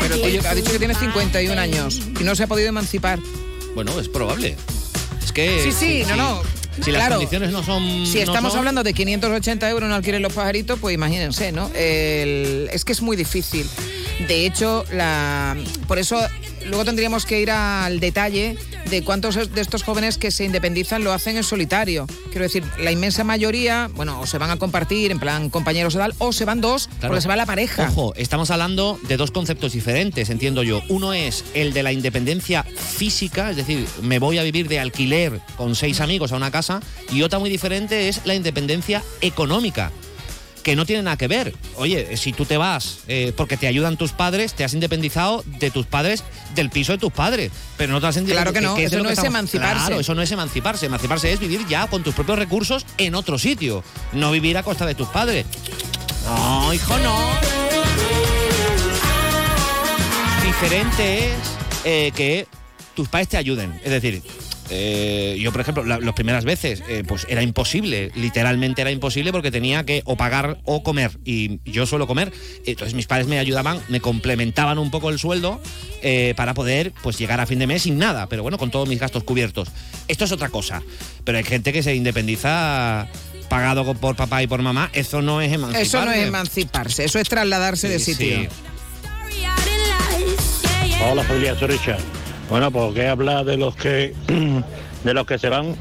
Pero oye, ha dicho que tienes 51 años y no se ha podido emancipar. Bueno, es probable. Es que... Sí, sí, no, no. Si las Claro. condiciones no son... Si no estamos son- hablando de 580 euros en alquiler los pajaritos, pues imagínense, ¿no? El- es que es muy difícil. De hecho, la, por eso luego tendríamos que ir al detalle de cuántos de estos jóvenes que se independizan lo hacen en solitario. Quiero decir, la inmensa mayoría, bueno, o se van a compartir en plan compañeros o tal, o se van dos, Claro. porque se va la pareja. Ojo, estamos hablando de dos conceptos diferentes, entiendo yo. Uno es el de la independencia física, es decir, me voy a vivir de alquiler con seis amigos a una casa, y otra muy diferente es la independencia económica. Que no tiene nada que ver. Oye, si tú te vas eh, porque te ayudan tus padres, te has independizado de tus padres, del piso de tus padres. Pero no te has Claro que no, de eso no que es estamos- emanciparse. Claro, eso no es emanciparse. Emanciparse es vivir ya con tus propios recursos en otro sitio. No vivir a costa de tus padres. No, hijo, no. Diferente es eh, que tus padres te ayuden. Es decir, eh, yo, por ejemplo, la- las primeras veces, eh, pues era imposible, literalmente era imposible porque tenía que o pagar o comer. Y yo suelo comer. Entonces mis padres me ayudaban, me complementaban un poco el sueldo eh, para poder pues llegar a fin de mes sin nada, pero bueno, con todos mis gastos cubiertos. Esto es otra cosa. Pero hay gente que se independiza pagado por papá y por mamá. Eso no es emanciparse. Eso no es emanciparse, eso es trasladarse de sitio. sí. Hola familia, soy Richard. Bueno, pues que hablar de los que de los que se van,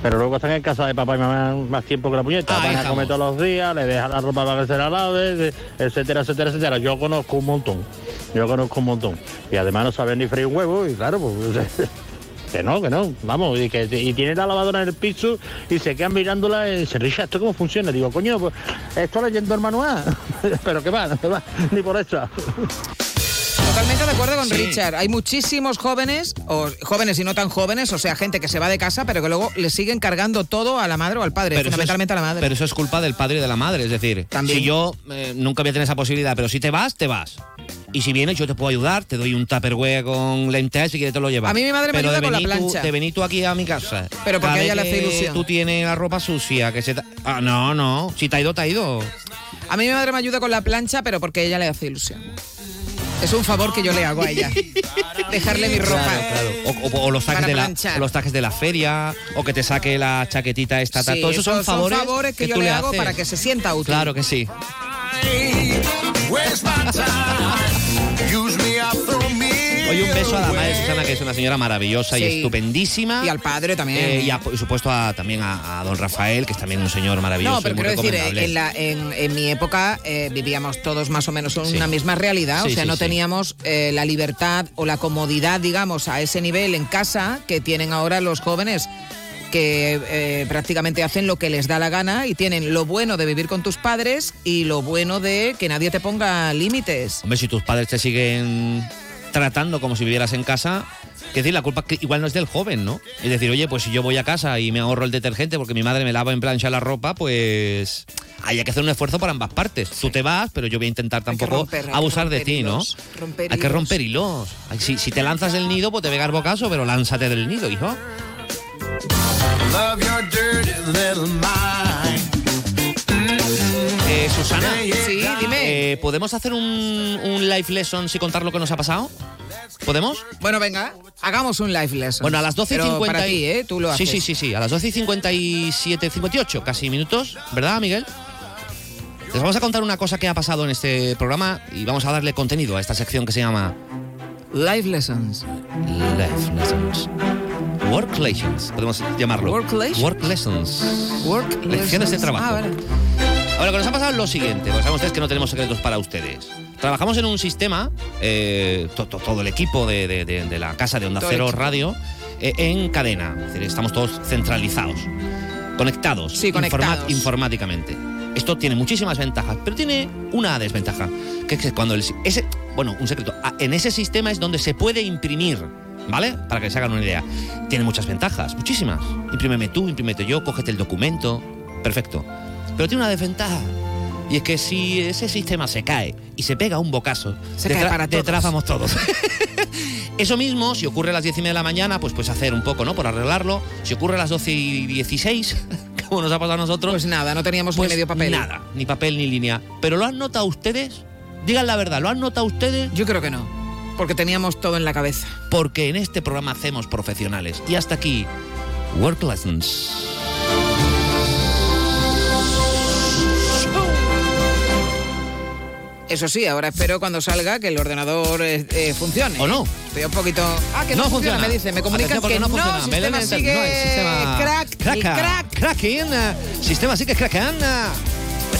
pero luego están en casa de papá y mamá más tiempo que la puñeta. Ahí Van a estamos. comer todos los días, le dejan la ropa para que se la lave, etcétera, etcétera, etcétera. Yo conozco un montón. Yo conozco un montón. Y además no saben ni freír un huevo, y claro, pues. Que no, que no, vamos, y que y tiene la lavadora en el piso y se quedan mirándola y Richard, ¿esto cómo funciona? Digo, coño, pues esto leyendo el manual. pero que va, que va, ni por eso. Totalmente de acuerdo con Sí. Richard. Hay muchísimos jóvenes, o jóvenes y no tan jóvenes, o sea, gente que se va de casa, pero que luego le siguen cargando todo a la madre o al padre, Pero eso es- fundamentalmente a la madre. Pero eso es culpa del padre y de la madre. Es decir, También. si yo eh, nunca voy a tener esa posibilidad, pero si te vas, te vas. Y si vienes, yo te puedo ayudar, te doy un tupperware con lentejas si quieres te lo llevas. A mí mi madre me pero ayuda con la venir tú- plancha. De venir tú aquí a mi casa. Pero porque a ella le hace ilusión. Tú tienes la ropa sucia, que se... ta- Ah, no, no. Si te ha ido, te ha ido. A mí mi madre me ayuda con la plancha, pero porque ella le hace ilusión. Es un favor que yo le hago a ella. Dejarle mi ropa. Claro, claro. O, o- o los trajes Para de la, o los trajes de la feria, o que te saque la chaquetita esta. Sí, Todo eso son favores, que, yo tú le hago haces. para que se sienta útil. Claro que sí. Oye, un beso a la madre Susana, que es una señora maravillosa y estupendísima. Y al padre también. Eh, y a- por supuesto a- también a, a don Rafael, que es también un señor maravilloso No, pero y muy quiero decir, eh, en, la- en- en mi época eh, vivíamos todos más o menos en Sí. una misma realidad, Sí, o sea, no teníamos eh, la libertad o la comodidad, digamos, a ese nivel en casa que tienen ahora los jóvenes que eh, prácticamente hacen lo que les da la gana y tienen lo bueno de vivir con tus padres y lo bueno de que nadie te ponga límites. Hombre, si tus padres te siguen tratando como si vivieras en casa, que decir, la culpa que igual no es del joven, ¿no? Es decir, oye, pues si yo voy a casa y me ahorro el detergente porque mi madre me lava en plancha la ropa, pues hay que hacer un esfuerzo por ambas partes. Tú te vas, pero yo voy a intentar tampoco romper, abusar de ti, ¿no? hay que romper hilos. Si, si te lanzas del nido, pues te pega el bocazo, pero lánzate del nido, hijo. Eh, Susana, Sí, dime. eh, ¿podemos hacer un, un live lesson y contar lo que nos ha pasado? ¿Podemos? Bueno, venga, hagamos un live lesson. Bueno, a las 12 y Pero 50 para ti, ¿eh? Tú lo Sí, haces. sí, sí, sí. A las 12 y 57, 58, casi minutos, ¿verdad, Miguel? Les vamos a contar una cosa que ha pasado en este programa y vamos a darle contenido a esta sección que se llama Live lessons. Life Lessons. Work Lessons, podemos llamarlo. Work lessons. Work Lessons. Work Lecciones de lessons. trabajo. Ah, vale. Ahora, lo que nos ha pasado es lo siguiente, porque saben ustedes que no tenemos secretos para ustedes. Trabajamos en un sistema, eh, to- to- todo el equipo de, de- de- de la casa de Onda Todo Cero. Radio, eh, en cadena. Es decir, estamos todos centralizados, conectados, Sí, conectados. informáticamente. Esto tiene muchísimas ventajas, pero tiene una desventaja, que es que cuando el, ese, bueno, un secreto, en ese sistema es donde se puede imprimir, ¿vale? Para que se hagan una idea. Tiene muchas ventajas, muchísimas. Imprímeme tú, imprímete yo, cógete el documento, perfecto. Pero tiene una desventaja. Y es que si ese sistema se cae y se pega un bocazo, Se cae para todos. detrás vamos todos. Eso mismo, si ocurre a las 10 y media de la mañana, pues puedes hacer un poco, ¿no? Por arreglarlo. Si ocurre a las 12 y 16, como nos ha pasado a nosotros. Pues nada, no teníamos pues ni medio papel. Nada, ni papel ni línea. ¿Pero lo han notado ustedes? Digan la verdad, ¿lo han notado ustedes? Yo creo que no, porque teníamos todo en la cabeza. Porque en este programa hacemos profesionales. Y hasta aquí, Work Lessons. Eso sí, ahora espero cuando salga que el ordenador eh, eh, funcione. ¿O no? Estoy un poquito. Ah, que no, No funciona, funciona. me dice. Me comunican que no no, funciona. el sistema sigue no, el sistema crack, el Craca, crack. cracking, eh, sistema sigue cracking.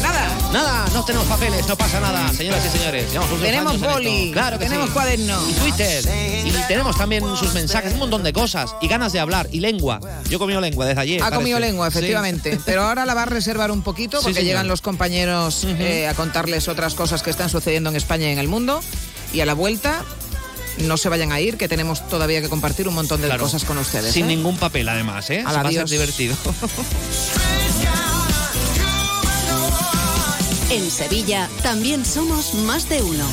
Nada. Nada, no tenemos papeles, no pasa nada, señoras y señores. Tenemos boli, claro que tenemos sí. cuaderno. Y Twitter. Y tenemos también sus mensajes, un montón de cosas. Y ganas de hablar. Y lengua. Yo he comido lengua desde ayer. Ha comido lengua, Sí. efectivamente. Pero ahora la va a reservar un poquito porque llegan los compañeros eh, a contarles otras cosas que están sucediendo en España y en el mundo. Y a la vuelta, no se vayan a ir, que tenemos todavía que compartir un montón de Claro. cosas con ustedes. Sin ¿eh? ningún papel, además, ¿eh? Va a ser divertido. En Sevilla también somos más de uno.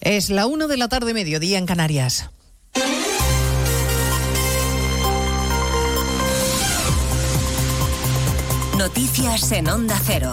Es la 1 de la tarde, mediodía en Canarias. Noticias en Onda Cero.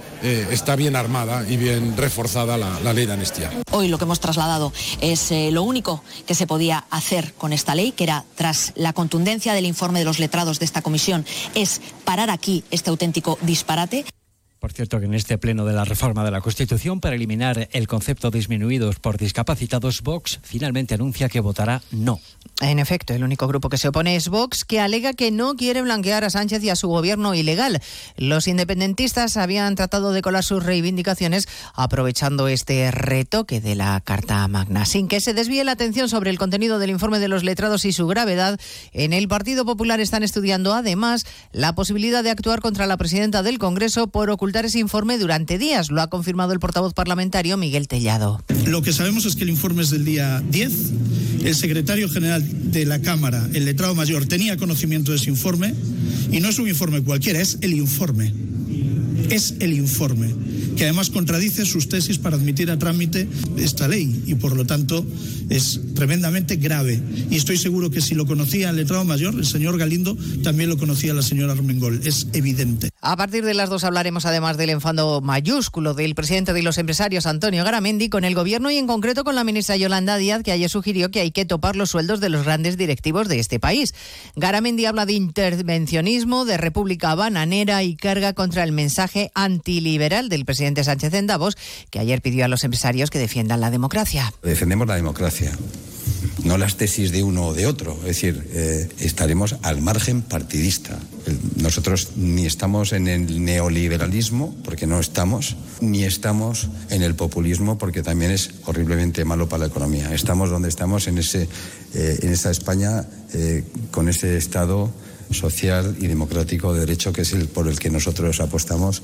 eh, está bien armada y bien reforzada la, ley de amnistía. Hoy lo que hemos trasladado es eh, lo único que se podía hacer con esta ley, que era, tras la contundencia del informe de los letrados de esta comisión, es parar aquí este auténtico disparate. Por cierto, que en este pleno de la reforma de la Constitución para eliminar el concepto disminuidos por discapacitados, Vox finalmente anuncia que votará no. En efecto, el único grupo que se opone es Vox, que alega que no quiere blanquear a Sánchez y a su gobierno ilegal. Los independentistas habían tratado de colar sus reivindicaciones aprovechando este retoque de la Carta Magna. Sin que se desvíe la atención sobre el contenido del informe de los letrados y su gravedad, en el Partido Popular están estudiando además la posibilidad de actuar contra la presidenta del Congreso por ocultar ese informe durante días. Lo ha confirmado el portavoz parlamentario Miguel Tellado. Lo que sabemos es que el informe es del día 10. El secretario general de la Cámara, el letrado mayor, tenía conocimiento de ese informe y no es un informe cualquiera, es el informe. Es el informe, que además contradice sus tesis para admitir a trámite esta ley y por lo tanto es tremendamente grave. Y estoy seguro que si lo conocía el letrado mayor, el señor Galindo, también lo conocía la señora Armengol. Es evidente. A partir de las dos hablaremos además del enfado mayúsculo del presidente de los empresarios, Antonio Garamendi, con el gobierno y en concreto con la ministra Yolanda Díaz, que ayer sugirió que hay que topar los sueldos de los grandes directivos de este país. Garamendi habla de intervencionismo, de república bananera y carga contra el mensaje antiliberal del presidente Sánchez en Davos, que ayer pidió a los empresarios que defiendan la democracia. Defendemos la democracia, no las tesis de uno o de otro. Es decir, eh, estaremos al margen partidista. Nosotros ni estamos en el neoliberalismo, porque no estamos, ni estamos en el populismo, porque también es horriblemente malo para la economía. Estamos donde estamos, en, ese, eh, en esa España, eh, con ese Estado social y democrático de derecho que es el por el que nosotros apostamos.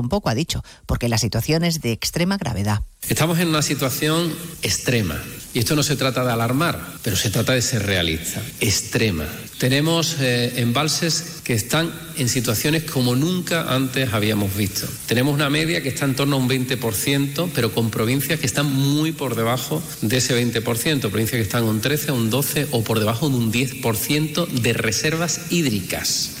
un poco, ha dicho, porque la situación es de extrema gravedad. Estamos en una situación extrema. Y esto no se trata de alarmar, pero se trata de ser realista. Extrema. Tenemos eh, embalses que están en situaciones como nunca antes habíamos visto. Tenemos una media que está en torno a un 20%, pero con provincias que están muy por debajo de ese 20%. Provincias que están un 13, un 12 o por debajo de un 10% de reservas hídricas.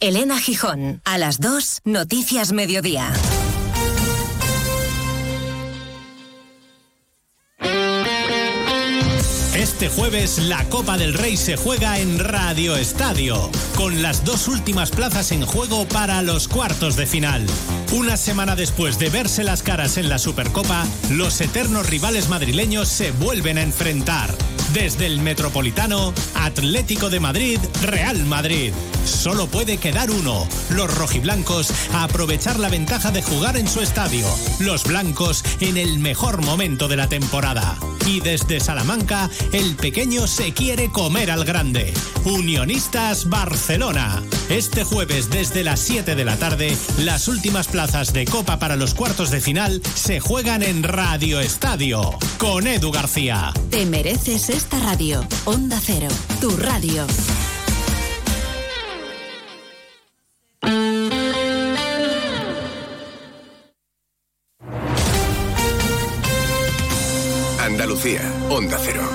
Elena Gijón, a las 2, Noticias Mediodía. Este jueves la Copa del Rey se juega en Radio Estadio, con las dos últimas plazas en juego para los cuartos de final. Una semana después de verse las caras en la Supercopa, los eternos rivales madrileños se vuelven a enfrentar. Desde el Metropolitano, Atlético de Madrid, Real Madrid. Solo puede quedar uno. Los rojiblancos aprovechar la ventaja de jugar en su estadio. Los blancos en el mejor momento de la temporada. Y desde Salamanca, el pequeño se quiere comer al grande. Unionistas Barcelona. Este jueves desde las 7 de la tarde, las últimas plazas de Copa para los cuartos de final se juegan en Radio Estadio. Con Edu García. Te mereces esta radio. Onda Cero, tu radio. Andalucía, Onda Cero.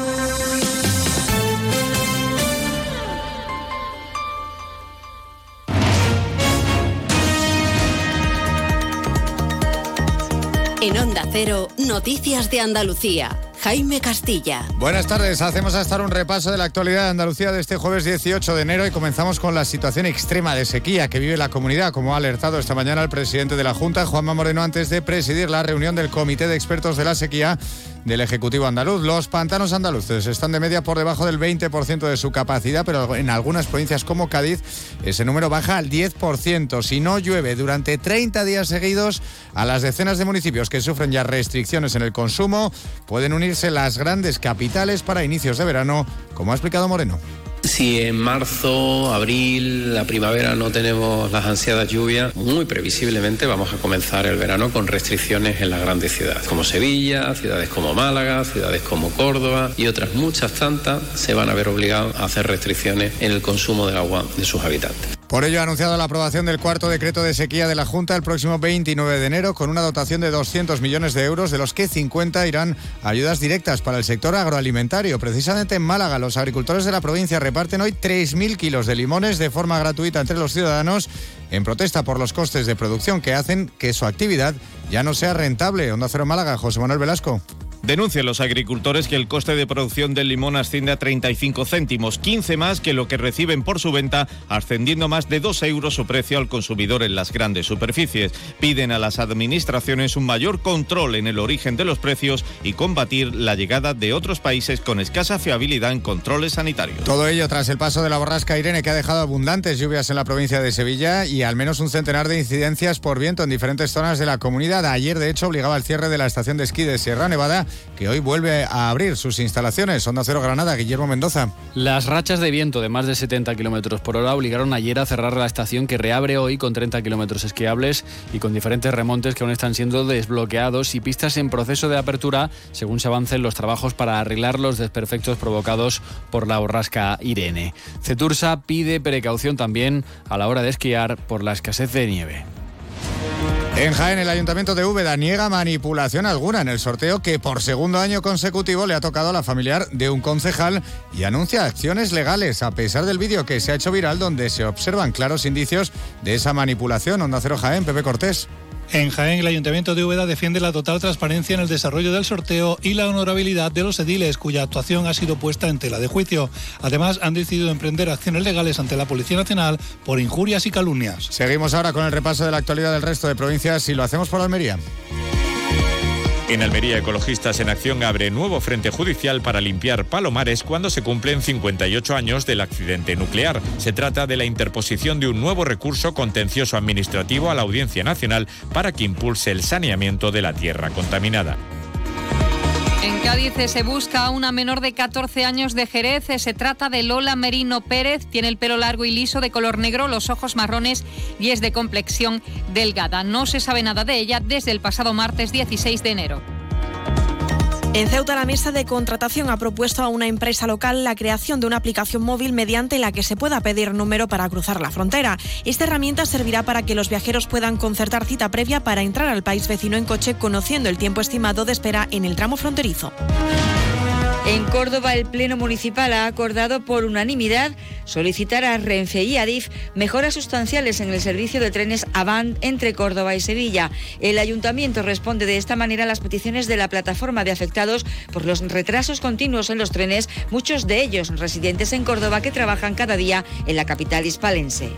En Onda Cero, Noticias de Andalucía. Jaime Castilla. Buenas tardes, hacemos hasta un repaso de la actualidad de Andalucía de este jueves 18 de enero y comenzamos con la situación extrema de sequía que vive la comunidad, como ha alertado esta mañana el presidente de la Junta, Juanma Moreno, antes de presidir la reunión del Comité de Expertos de la Sequía del Ejecutivo andaluz. Los pantanos andaluces están de media por debajo del 20% de su capacidad, pero en algunas provincias como Cádiz ese número baja al 10%. Si no llueve durante 30 días seguidos, a las decenas de municipios que sufren ya restricciones en el consumo, pueden las grandes capitales para inicios de verano, como ha explicado Moreno. Si en marzo, abril, la primavera no tenemos las ansiadas lluvias, muy previsiblemente vamos a comenzar el verano con restricciones en las grandes ciudades, como Sevilla, ciudades como Málaga, ciudades como Córdoba y otras muchas tantas se van a ver obligados a hacer restricciones en el consumo del agua de sus habitantes. Por ello ha anunciado la aprobación del cuarto decreto de sequía de la Junta el próximo 29 de enero con una dotación de 200 millones de euros, de los que 50 irán a ayudas directas para el sector agroalimentario. Precisamente en Málaga, los agricultores de la provincia reparten hoy 3.000 kilos de limones de forma gratuita entre los ciudadanos en protesta por los costes de producción que hacen que su actividad ya no sea rentable. Onda Cero Málaga, José Manuel Velasco. Denuncian los agricultores que el coste de producción del limón asciende a 35 céntimos, 15 más que lo que reciben por su venta, ascendiendo más de 2 euros su precio al consumidor en las grandes superficies. Piden a las administraciones un mayor control en el origen de los precios y combatir la llegada de otros países con escasa fiabilidad en controles sanitarios. Todo ello tras el paso de la borrasca Irene que ha dejado abundantes lluvias en la provincia de Sevilla y al menos un centenar de incidencias por viento en diferentes zonas de la comunidad. Ayer, de hecho, obligaba al cierre de la estación de esquí de Sierra Nevada que hoy vuelve a abrir sus instalaciones. Onda Cero Granada, Guillermo Mendoza. Las rachas de viento de más de 70 kilómetros por hora obligaron ayer a cerrar la estación que reabre hoy con 30 kilómetros esquiables y con diferentes remontes que aún están siendo desbloqueados y pistas en proceso de apertura según se avancen los trabajos para arreglar los desperfectos provocados por la borrasca Irene. Cetursa pide precaución también a la hora de esquiar por la escasez de nieve. En Jaén, el Ayuntamiento de Úbeda niega manipulación alguna en el sorteo que por segundo año consecutivo le ha tocado a la familiar de un concejal y anuncia acciones legales, a pesar del vídeo que se ha hecho viral donde se observan claros indicios de esa manipulación. Onda Cero Jaén, Pepe Cortés. En Jaén, el Ayuntamiento de Úbeda defiende la total transparencia en el desarrollo del sorteo y la honorabilidad de los ediles, cuya actuación ha sido puesta en tela de juicio. Además, han decidido emprender acciones legales ante la Policía Nacional por injurias y calumnias. Seguimos ahora con el repaso de la actualidad del resto de provincias y lo hacemos por Almería. En Almería, Ecologistas en Acción abre nuevo frente judicial para limpiar Palomares cuando se cumplen 58 años del accidente nuclear. Se trata de la interposición de un nuevo recurso contencioso administrativo a la Audiencia Nacional para que impulse el saneamiento de la tierra contaminada. En Cádiz se busca a una menor de 14 años de Jerez. Se trata de Lola Merino Pérez. Tiene el pelo largo y liso de color negro, los ojos marrones y es de complexión delgada. No se sabe nada de ella desde el pasado martes 16 de enero. En Ceuta, la mesa de contratación ha propuesto a una empresa local la creación de una aplicación móvil mediante la que se pueda pedir número para cruzar la frontera. Esta herramienta servirá para que los viajeros puedan concertar cita previa para entrar al país vecino en coche conociendo el tiempo estimado de espera en el tramo fronterizo. En Córdoba, el Pleno Municipal ha acordado por unanimidad solicitar a Renfe y Adif mejoras sustanciales en el servicio de trenes Avant entre Córdoba y Sevilla. El ayuntamiento responde de esta manera a las peticiones de la plataforma de afectados por los retrasos continuos en los trenes, muchos de ellos residentes en Córdoba que trabajan cada día en la capital hispalense.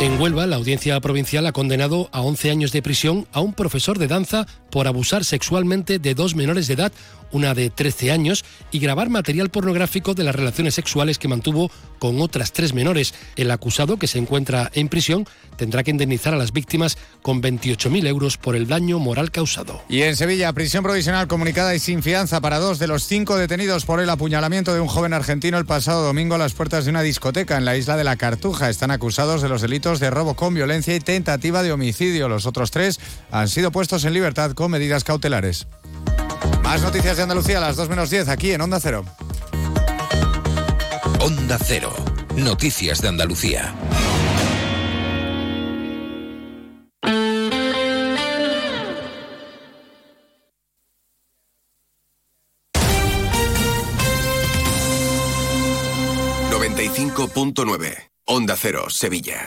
En Huelva, la audiencia provincial ha condenado a 11 años de prisión a un profesor de danza por abusar sexualmente de dos menores de edad, una de 13 años, y grabar material pornográfico de las relaciones sexuales que mantuvo con otras tres menores. El acusado, que se encuentra en prisión, tendrá que indemnizar a las víctimas con 28.000 euros por el daño moral causado. Y en Sevilla, prisión provisional comunicada y sin fianza para dos de los cinco detenidos por el apuñalamiento de un joven argentino el pasado domingo a las puertas de una discoteca en la isla de la Cartuja. Están acusados de los delitos de robo con violencia y tentativa de homicidio. Los otros tres han sido puestos en libertad con medidas cautelares. Más noticias de Andalucía a las 2 menos 10 aquí en Onda Cero. Onda Cero. Noticias de Andalucía. .9 Onda Cero, Sevilla.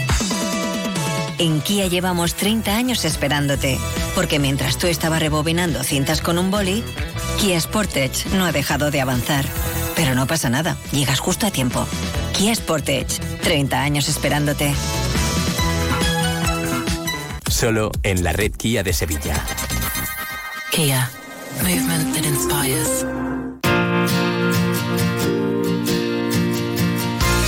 En Kia llevamos 30 años esperándote, porque mientras tú estabas rebobinando cintas con un boli, Kia Sportage no ha dejado de avanzar. Pero no pasa nada, llegas justo a tiempo. Kia Sportage, 30 años esperándote. Solo en la red Kia de Sevilla. Kia, movement that inspires.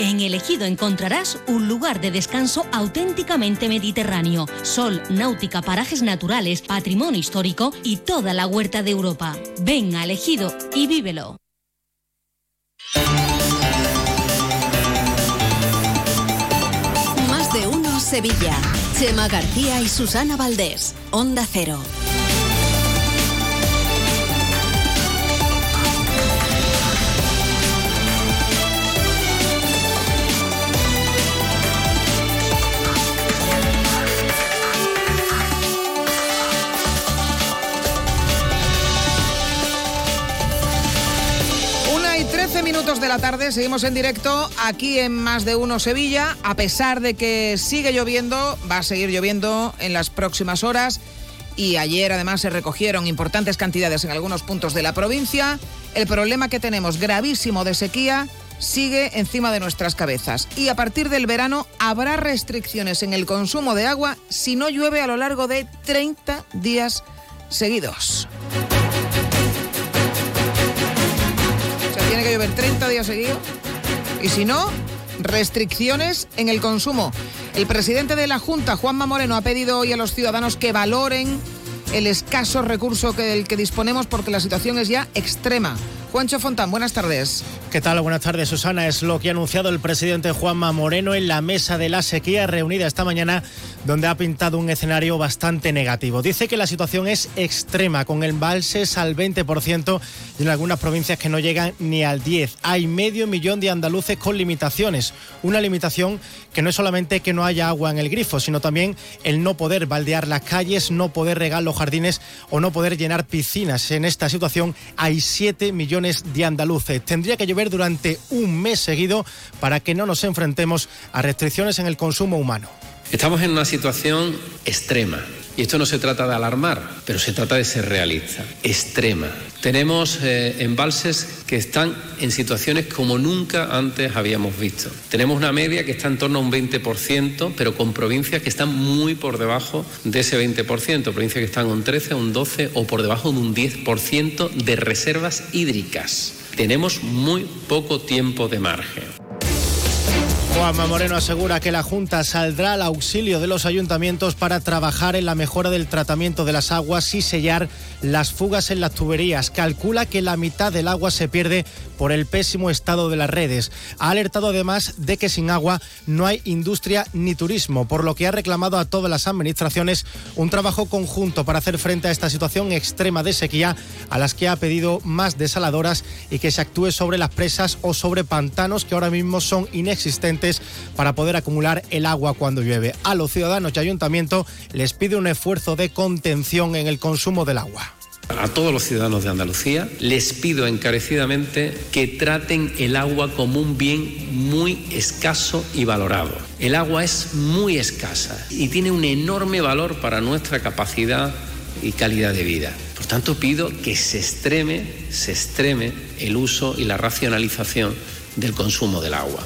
En Elegido encontrarás un lugar de descanso auténticamente mediterráneo. Sol, náutica, parajes naturales, patrimonio histórico y toda la huerta de Europa. Ven a Elegido y vívelo. Más de uno Sevilla. Chema García y Susana Valdés. Onda Cero. Una y 13 minutos de la tarde, seguimos en directo aquí en Más de Uno Sevilla. A pesar de que sigue lloviendo, va a seguir lloviendo en las próximas horas. Y ayer además se recogieron importantes cantidades en algunos puntos de la provincia. El problema que tenemos gravísimo de sequía sigue encima de nuestras cabezas. Y a partir del verano habrá restricciones en el consumo de agua si no llueve a lo largo de 30 días seguidos. Tiene que llover 30 días seguidos. Y si no, restricciones en el consumo. El presidente de la Junta, Juanma Moreno, ha pedido hoy a los ciudadanos que valoren el escaso recurso del que disponemos porque la situación es ya extrema. Juancho Fontán, buenas tardes. ¿Qué tal? Buenas tardes, Susana. Es lo que ha anunciado el presidente Juanma Moreno en la mesa de la sequía reunida esta mañana, donde ha pintado un escenario bastante negativo. Dice que la situación es extrema, con embalses al 20% y en algunas provincias que no llegan ni al 10%. Hay medio millón de andaluces con limitaciones. Una limitación que no es solamente que no haya agua en el grifo, sino también el no poder baldear las calles, no poder regar los jardines o no poder llenar piscinas. En esta situación hay 7 millones de andaluces. Tendría que llover durante un mes seguido para que no nos enfrentemos a restricciones en el consumo humano. Estamos en una situación extrema. Y esto no se trata de alarmar, pero se trata de ser realista. Extrema. Tenemos eh, embalses que están en situaciones como nunca antes habíamos visto. Tenemos una media que está en torno a un 20%, pero con provincias que están muy por debajo de ese 20%. Provincias que están un 13, un 12 o por debajo de un 10% de reservas hídricas. Tenemos muy poco tiempo de margen. Juanma Moreno asegura que la Junta saldrá al auxilio de los ayuntamientos para trabajar en la mejora del tratamiento de las aguas y sellar las fugas en las tuberías. Calcula que la mitad del agua se pierde por el pésimo estado de las redes. Ha alertado además de que sin agua no hay industria ni turismo, por lo que ha reclamado a todas las administraciones un trabajo conjunto para hacer frente a esta situación extrema de sequía a las que ha pedido más desaladoras y que se actúe sobre las presas o sobre pantanos que ahora mismo son inexistentes para poder acumular el agua cuando llueve. A los ciudadanos y ayuntamiento les pide un esfuerzo de contención en el consumo del agua. A todos los ciudadanos de Andalucía les pido encarecidamente que traten el agua como un bien muy escaso y valorado. El agua es muy escasa y tiene un enorme valor para nuestra capacidad y calidad de vida. Por tanto, pido que se extreme, se extreme el uso y la racionalización del consumo del agua.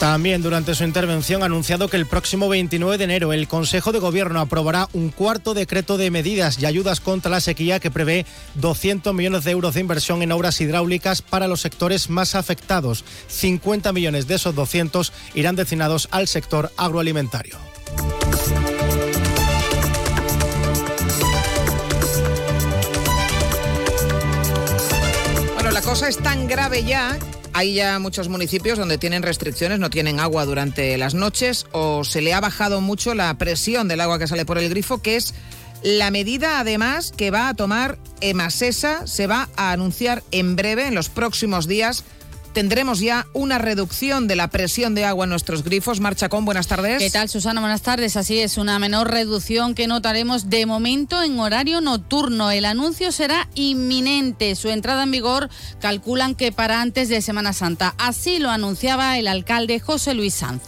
También durante su intervención ha anunciado que el próximo 29 de enero el Consejo de Gobierno aprobará un cuarto decreto de medidas y ayudas contra la sequía que prevé 200 millones de euros de inversión en obras hidráulicas para los sectores más afectados. 50 millones de esos 200 irán destinados al sector agroalimentario. Bueno, la cosa es tan grave ya hay ya muchos municipios donde tienen restricciones, no tienen agua durante las noches o se le ha bajado mucho la presión del agua que sale por el grifo, que es la medida además que va a tomar Emasesa, se va a anunciar en breve, en los próximos días tendremos ya una reducción de la presión de agua en nuestros grifos. Marcha con buenas tardes. ¿Qué tal, Susana? Buenas tardes. Así es, una menor reducción que notaremos de momento en horario nocturno. El anuncio será inminente. Su entrada en vigor calculan que para antes de Semana Santa. Así lo anunciaba el alcalde José Luis Sanz.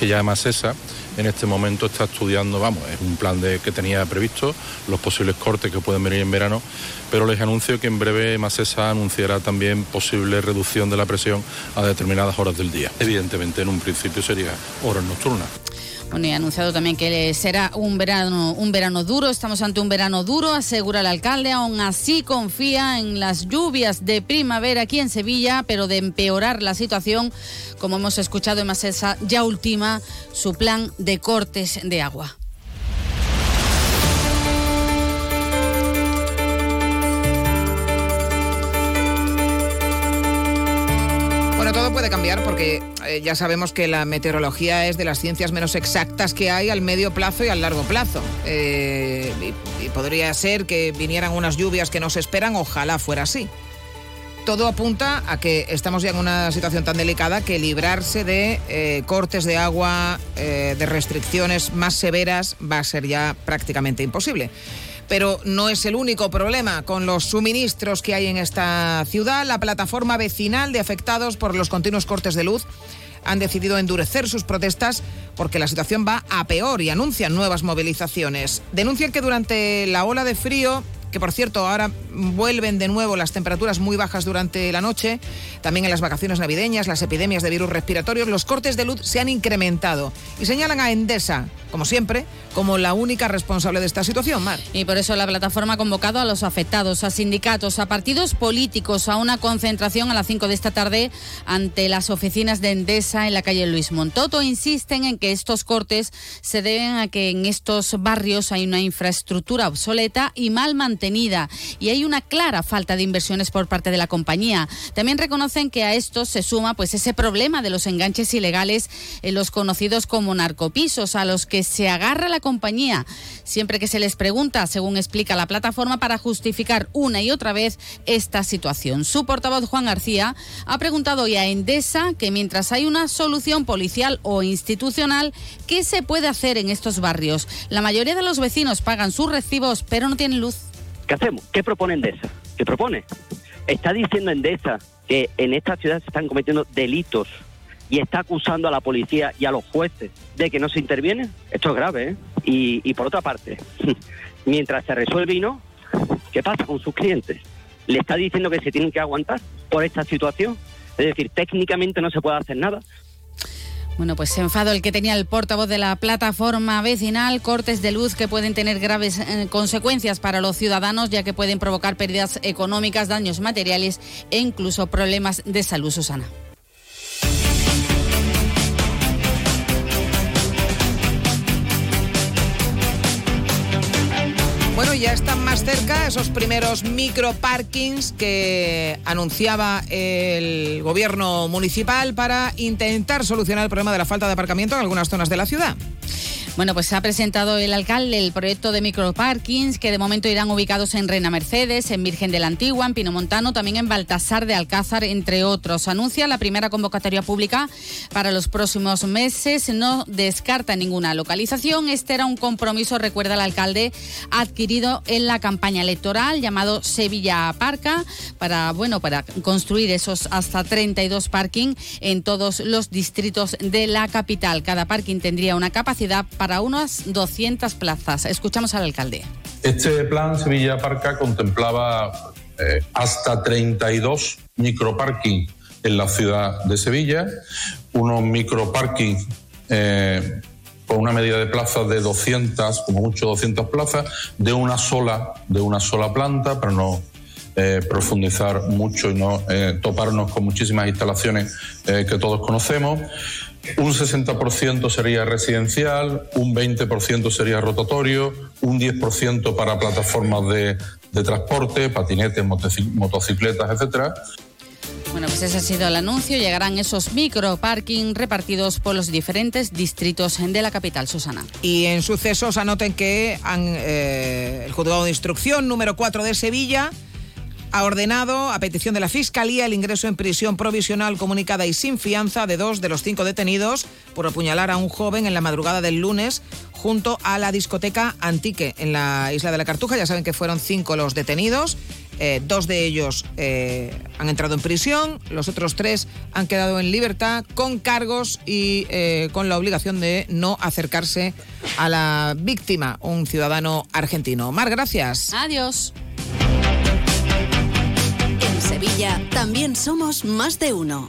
Que ya más esa en este momento está estudiando, vamos, es un plan de, que tenía previsto, los posibles cortes que pueden venir en verano, pero les anuncio que en breve Masesa anunciará también posible reducción de la presión a determinadas horas del día. Evidentemente, en un principio sería horas nocturnas. Bueno, y ha anunciado también que será un verano, un verano duro. Estamos ante un verano duro, asegura el alcalde. Aún así confía en las lluvias de primavera aquí en Sevilla, pero de empeorar la situación, como hemos escuchado en Masesa, ya última su plan de cortes de agua. Puede cambiar porque eh, ya sabemos que la meteorología es de las ciencias menos exactas que hay al medio plazo y al largo plazo. Eh, y, podría ser que vinieran unas lluvias que no se esperan, ojalá fuera así. Todo apunta a que estamos ya en una situación tan delicada que librarse de eh, cortes de agua, de restricciones más severas, va a ser ya prácticamente imposible pero no es el único problema con los suministros que hay en esta ciudad. La plataforma vecinal de afectados por los continuos cortes de luz han decidido endurecer sus protestas porque la situación va a peor y anuncian nuevas movilizaciones. Denuncian que durante la ola de frío que por cierto ahora vuelven de nuevo las temperaturas muy bajas durante la noche, también en las vacaciones navideñas, las epidemias de virus respiratorios, los cortes de luz se han incrementado y señalan a Endesa como siempre, como la única responsable de esta situación, Mar. Y por eso la plataforma ha convocado a los afectados, a sindicatos, a partidos políticos, a una concentración a las 5 de esta tarde ante las oficinas de Endesa en la calle Luis Montoto. Insisten en que estos cortes se deben a que en estos barrios hay una infraestructura obsoleta y mal mantenida y hay una clara falta de inversiones por parte de la compañía. También reconocen que a esto se suma pues ese problema de los enganches ilegales en los conocidos como narcopisos a los que se agarra la compañía siempre que se les pregunta, según explica la plataforma, para justificar una y otra vez esta situación. Su portavoz Juan García ha preguntado hoy a Endesa que mientras hay una solución policial o institucional, ¿qué se puede hacer en estos barrios? La mayoría de los vecinos pagan sus recibos, pero no tienen luz. ¿Qué hacemos? ¿Qué propone Endesa? ¿Qué propone? Está diciendo Endesa que en esta ciudad se están cometiendo delitos y está acusando a la policía y a los jueces de que no se interviene. Esto es grave, ¿eh? Y, y por otra parte, mientras se resuelve y no, ¿qué pasa con sus clientes? ¿Le está diciendo que se tienen que aguantar por esta situación? Es decir, técnicamente no se puede hacer nada. Bueno, pues enfado el que tenía el portavoz de la plataforma vecinal, cortes de luz que pueden tener graves eh, consecuencias para los ciudadanos, ya que pueden provocar pérdidas económicas, daños materiales e incluso problemas de salud, Susana. Bueno, ya están más cerca esos primeros microparkings que anunciaba el gobierno municipal para intentar solucionar el problema de la falta de aparcamiento en algunas zonas de la ciudad. Bueno, pues se ha presentado el alcalde el proyecto de microparkings que de momento irán ubicados en Reina Mercedes, en Virgen de la Antigua, en Pinomontano, también en Baltasar de Alcázar, entre otros. Anuncia la primera convocatoria pública para los próximos meses. No descarta ninguna localización. Este era un compromiso, recuerda el alcalde, adquirido en la campaña electoral llamado Sevilla Parca para, bueno, para construir esos hasta 32 parking en todos los distritos de la capital. Cada parking tendría una capacidad para unas 200 plazas. Escuchamos al alcalde. Este plan Sevilla Parca contemplaba eh, hasta 32 microparking en la ciudad de Sevilla, unos microparking eh, con una medida de plazas de 200, como mucho 200 plazas, de una sola, de una sola planta, para no eh, profundizar mucho y no eh, toparnos con muchísimas instalaciones que todos conocemos. Un 60% sería residencial, un 20% sería rotatorio, un 10% para plataformas de, de transporte, patinetes, motoci- motocicletas, etcétera. Bueno, pues ese ha sido el anuncio. Llegarán esos microparking repartidos por los diferentes distritos de la capital, Susana. Y en sucesos anoten que han, eh, el juzgado de instrucción número 4 de Sevilla ha ordenado, a petición de la Fiscalía, el ingreso en prisión provisional comunicada y sin fianza de dos de los cinco detenidos por apuñalar a un joven en la madrugada del lunes junto a la discoteca Antique en la isla de la Cartuja. Ya saben que fueron cinco los detenidos. Eh, dos de ellos eh, han entrado en prisión, los otros tres han quedado en libertad con cargos y eh, con la obligación de no acercarse a la víctima, un ciudadano argentino. Mar, gracias. Adiós. También somos más de uno.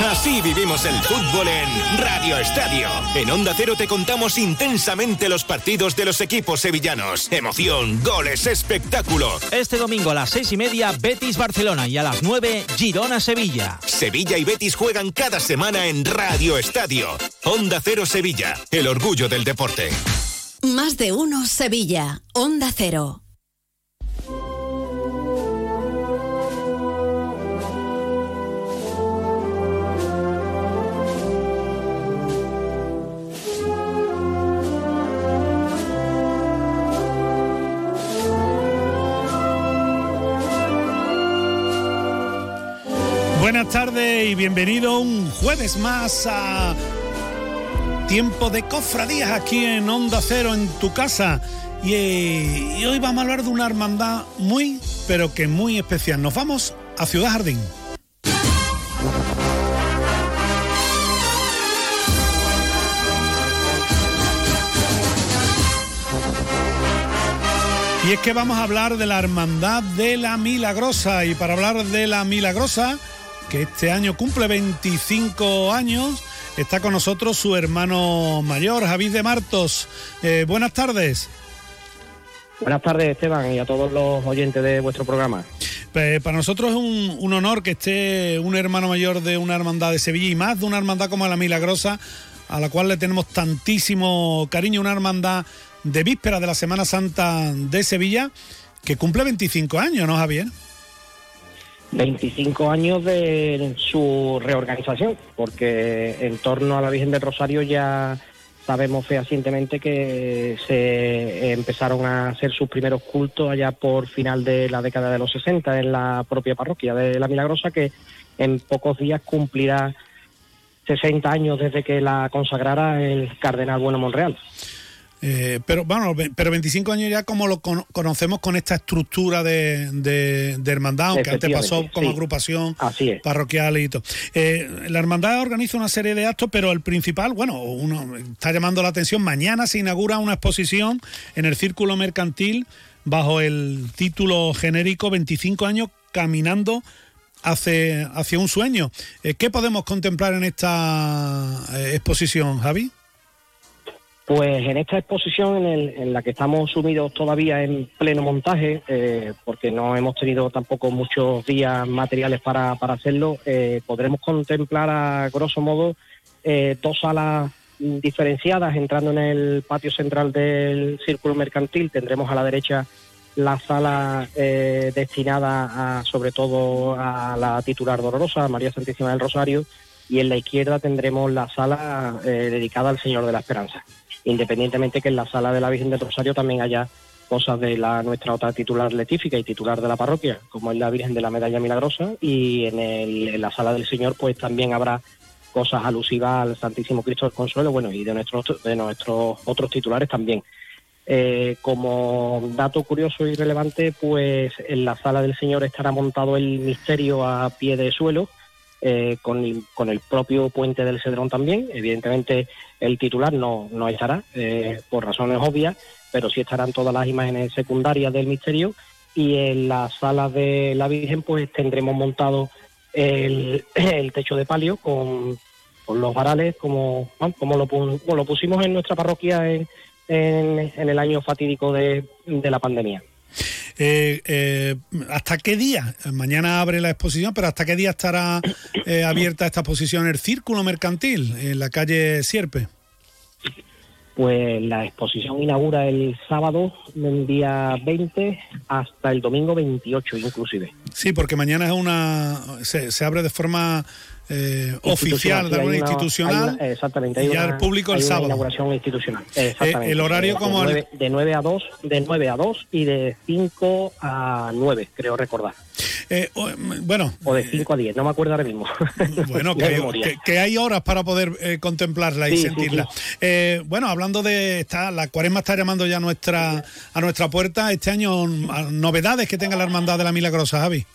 Así vivimos el fútbol en Radio Estadio. En Onda Cero te contamos intensamente los partidos de los equipos sevillanos. Emoción, goles, espectáculo. Este domingo a las seis y media, Betis Barcelona y a las nueve, Girona Sevilla. Sevilla y Betis juegan cada semana en Radio Estadio. Onda Cero Sevilla, el orgullo del deporte. Más de uno Sevilla. Onda Cero. Buenas tardes y bienvenido un jueves más a tiempo de cofradías aquí en Onda Cero, en tu casa. Y, eh, y hoy vamos a hablar de una hermandad muy, pero que muy especial. Nos vamos a Ciudad Jardín. Y es que vamos a hablar de la Hermandad de la Milagrosa. Y para hablar de la Milagrosa, que este año cumple 25 años, está con nosotros su hermano mayor, Javid de Martos. Eh, buenas tardes. Buenas tardes, Esteban, y a todos los oyentes de vuestro programa. Eh, para nosotros es un, un honor que esté un hermano mayor de una hermandad de Sevilla y más de una hermandad como la Milagrosa, a la cual le tenemos tantísimo cariño, una hermandad de víspera de la Semana Santa de Sevilla, que cumple 25 años, ¿no, Javier? 25 años de su reorganización, porque en torno a la Virgen del Rosario ya sabemos fehacientemente que se empezaron a hacer sus primeros cultos allá por final de la década de los 60 en la propia parroquia de La Milagrosa, que en pocos días cumplirá 60 años desde que la consagrara el cardenal Bueno Monreal. Eh, pero bueno, pero 25 años ya como lo con- conocemos con esta estructura de, de- de hermandad, aunque antes pasó como sí. agrupación Así parroquial y todo. Eh, la hermandad organiza una serie de actos, pero el principal, bueno, uno está llamando la atención. Mañana se inaugura una exposición en el Círculo Mercantil bajo el título genérico 25 años caminando hacia, hacia un sueño. Eh, ¿Qué podemos contemplar en esta eh, exposición, Javi? Pues en esta exposición en, el- en la que estamos sumidos todavía en pleno montaje, eh, porque no hemos tenido tampoco muchos días materiales para, hacerlo, eh, podremos contemplar a grosso modo eh, dos salas diferenciadas entrando en el patio central del círculo mercantil. Tendremos a la derecha la sala eh, destinada a, sobre todo a la titular dolorosa, María Santísima del Rosario, y en la izquierda tendremos la sala dedicada al Señor de la Esperanza independientemente que en la sala de la Virgen del Rosario también haya cosas de la nuestra otra titular letífica y titular de la parroquia, como es la Virgen de la Medalla Milagrosa, y en, el- la sala del Señor pues también habrá cosas alusivas al Santísimo Cristo del Consuelo, bueno, y de nuestros de nuestros otros titulares también. Eh, como dato curioso y relevante, pues en la sala del Señor estará montado el misterio a pie de suelo, eh, con, el, con el propio puente del Cedrón también. Evidentemente el titular no, no estará, eh, por razones obvias, pero sí estarán todas las imágenes secundarias del misterio. Y en la sala de la Virgen pues tendremos montado el, techo de palio con, con los varales como, como, lo, como lo pusimos en nuestra parroquia en, en, en el año fatídico de, de la pandemia. Eh, eh, ¿Hasta qué día? Mañana abre la exposición, pero ¿hasta qué día estará eh, abierta esta exposición? El Círculo Mercantil, en la calle Sierpe. Pues la exposición inaugura el sábado, del día 20, hasta el domingo 28 inclusive. Sí, porque mañana es una se, se abre de forma eh, oficial, de sí, hay manera una- institucional. una- exactamente. y el público el sábado. inauguración institucional. Exactamente. Eh, el horario De como el- nueve- de 9 a 2, de 9 a 2 y de 5 a 9, creo recordar. Eh, o- mm, bueno, O de 5 a 10, no me acuerdo ahora mismo. Bueno, De que, que- que hay horas para poder eh, contemplarla y Sí, sí, sentirla. Eh, bueno, hablando de está, la cuaresma está llamando ya a nuestra a nuestra puerta este año a novedades que tenga la hermandad de la Milagrosa, Javi.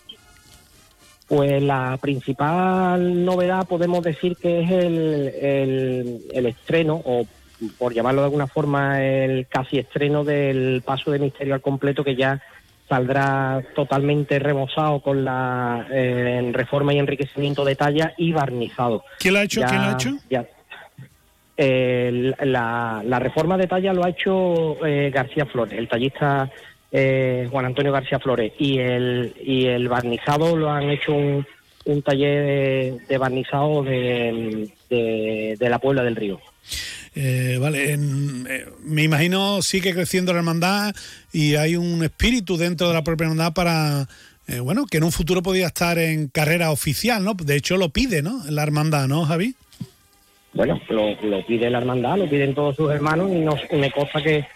Pues la principal novedad podemos decir que es el, el- el estreno, o por llamarlo de alguna forma, el casi estreno del paso de misterio al completo que ya saldrá totalmente remozado con la eh, reforma y enriquecimiento de talla y barnizado. ¿Quién lo ha hecho? Ya- ¿Quién lo ha hecho? ya- el- la, la reforma de talla lo ha hecho eh, García Flores, el tallista eh, Juan Antonio García Flores, y el, y el barnizado lo han hecho un, un taller de, de barnizado de, de, de la Puebla del Río. Eh, vale, eh, me imagino sigue creciendo la hermandad y hay un espíritu dentro de la propia hermandad para, eh, bueno, que en un futuro podía estar en carrera oficial, ¿no? De hecho lo pide, ¿no? La hermandad, ¿no, Javi? Bueno, lo, lo pide la hermandad, lo piden todos sus hermanos y nos, me consta que,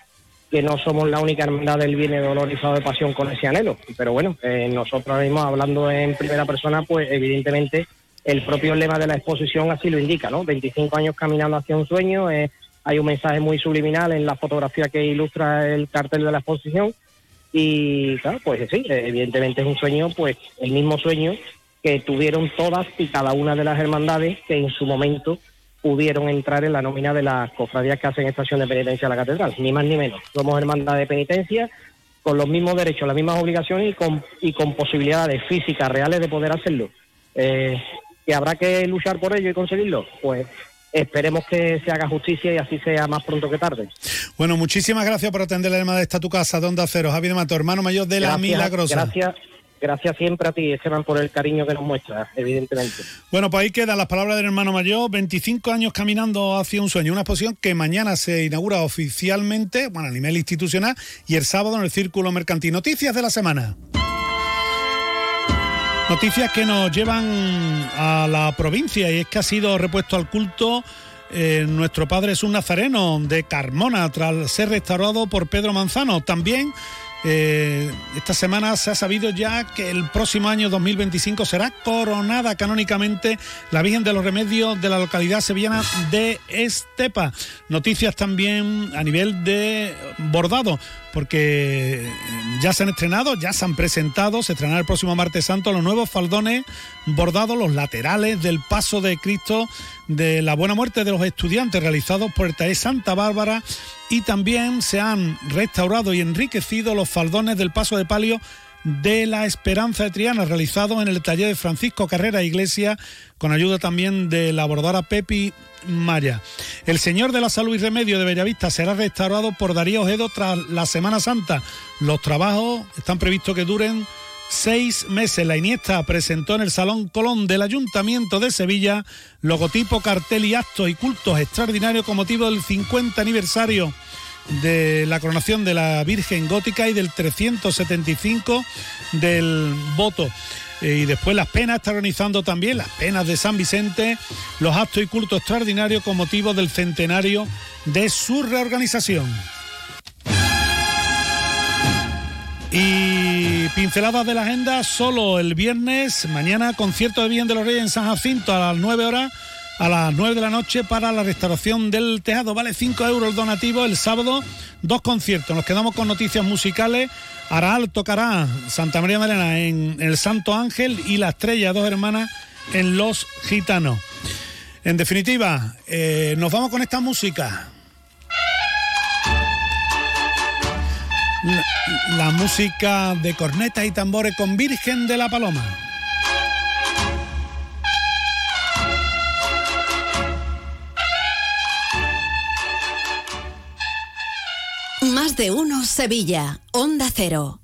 que no somos la única hermandad del bien de dolor y de pasión con ese anhelo. Pero bueno, eh, nosotros ahora mismo hablando en primera persona, pues evidentemente el propio lema de la exposición así lo indica, ¿no? 25 años caminando hacia un sueño, eh, hay un mensaje muy subliminal en la fotografía que ilustra el cartel de la exposición y claro, pues sí, evidentemente es un sueño, pues el mismo sueño que tuvieron todas y cada una de las hermandades que en su momento pudieron entrar en la nómina de las cofradías que hacen estación de penitencia a la catedral, ni más ni menos. Somos hermandad de penitencia con los mismos derechos, las mismas obligaciones y con, y con posibilidades físicas reales de poder hacerlo. Eh, ¿Que habrá que luchar por ello y conseguirlo? Pues esperemos que se haga justicia y así sea más pronto que tarde. Bueno, muchísimas gracias por atender la llamada de esta tu casa, Donde Acero. Javier Mato, hermano mayor de la Milagrosa. Gracias, gracias siempre a ti, Esteban, por el cariño que nos muestras, evidentemente. Bueno, pues ahí quedan las palabras del hermano mayor, 25 años caminando hacia un sueño, una exposición que mañana se inaugura oficialmente, bueno, a nivel institucional, y el sábado en el Círculo Mercantil. Noticias de la semana. Noticias que nos llevan a la provincia y es que ha sido repuesto al culto eh, nuestro padre es un nazareno de Carmona tras ser restaurado por Pedro Manzano. También eh, esta semana se ha sabido ya que el próximo año 2025 será coronada canónicamente la Virgen de los Remedios de la localidad sevillana de Estepa. Noticias también a nivel de bordado, porque ya se han estrenado, ya se han presentado, se estrenará el próximo martes santo los nuevos faldones bordados, los laterales del paso de Cristo de la buena muerte de los estudiantes realizados por el TAE Santa Bárbara y también se han restaurado y enriquecido los faldones del paso de palio de la Esperanza de Triana, realizado en el taller de Francisco Carrera Iglesia, con ayuda también de la bordadora Pepi Maya. El Señor de la Salud y Remedio de Bellavista será restaurado por Darío Ojedo tras la Semana Santa. Los trabajos están previstos que duren seis meses. La Iniesta presentó en el Salón Colón del Ayuntamiento de Sevilla logotipo, cartel y actos y cultos extraordinarios con motivo del 50 aniversario de la coronación de la Virgen Gótica y del 375 del voto. Eh, y después las penas está organizando también las penas de San Vicente, los actos y cultos extraordinarios con motivo del centenario de su reorganización. Y pinceladas de la agenda, solo el viernes, mañana concierto de Bien de los Reyes en San Jacinto a las 9 horas, a las 9 de la noche para la restauración del tejado. Vale 5 euros el donativo. El sábado, dos conciertos. Nos quedamos con noticias musicales. Araal tocará Santa María Elena en el Santo Ángel y La Estrella, dos hermanas, en Los Gitanos. En definitiva, eh, nos vamos con esta música. la, música de cornetas y tambores con Virgen de la Paloma. Más de uno Sevilla, Onda Cero.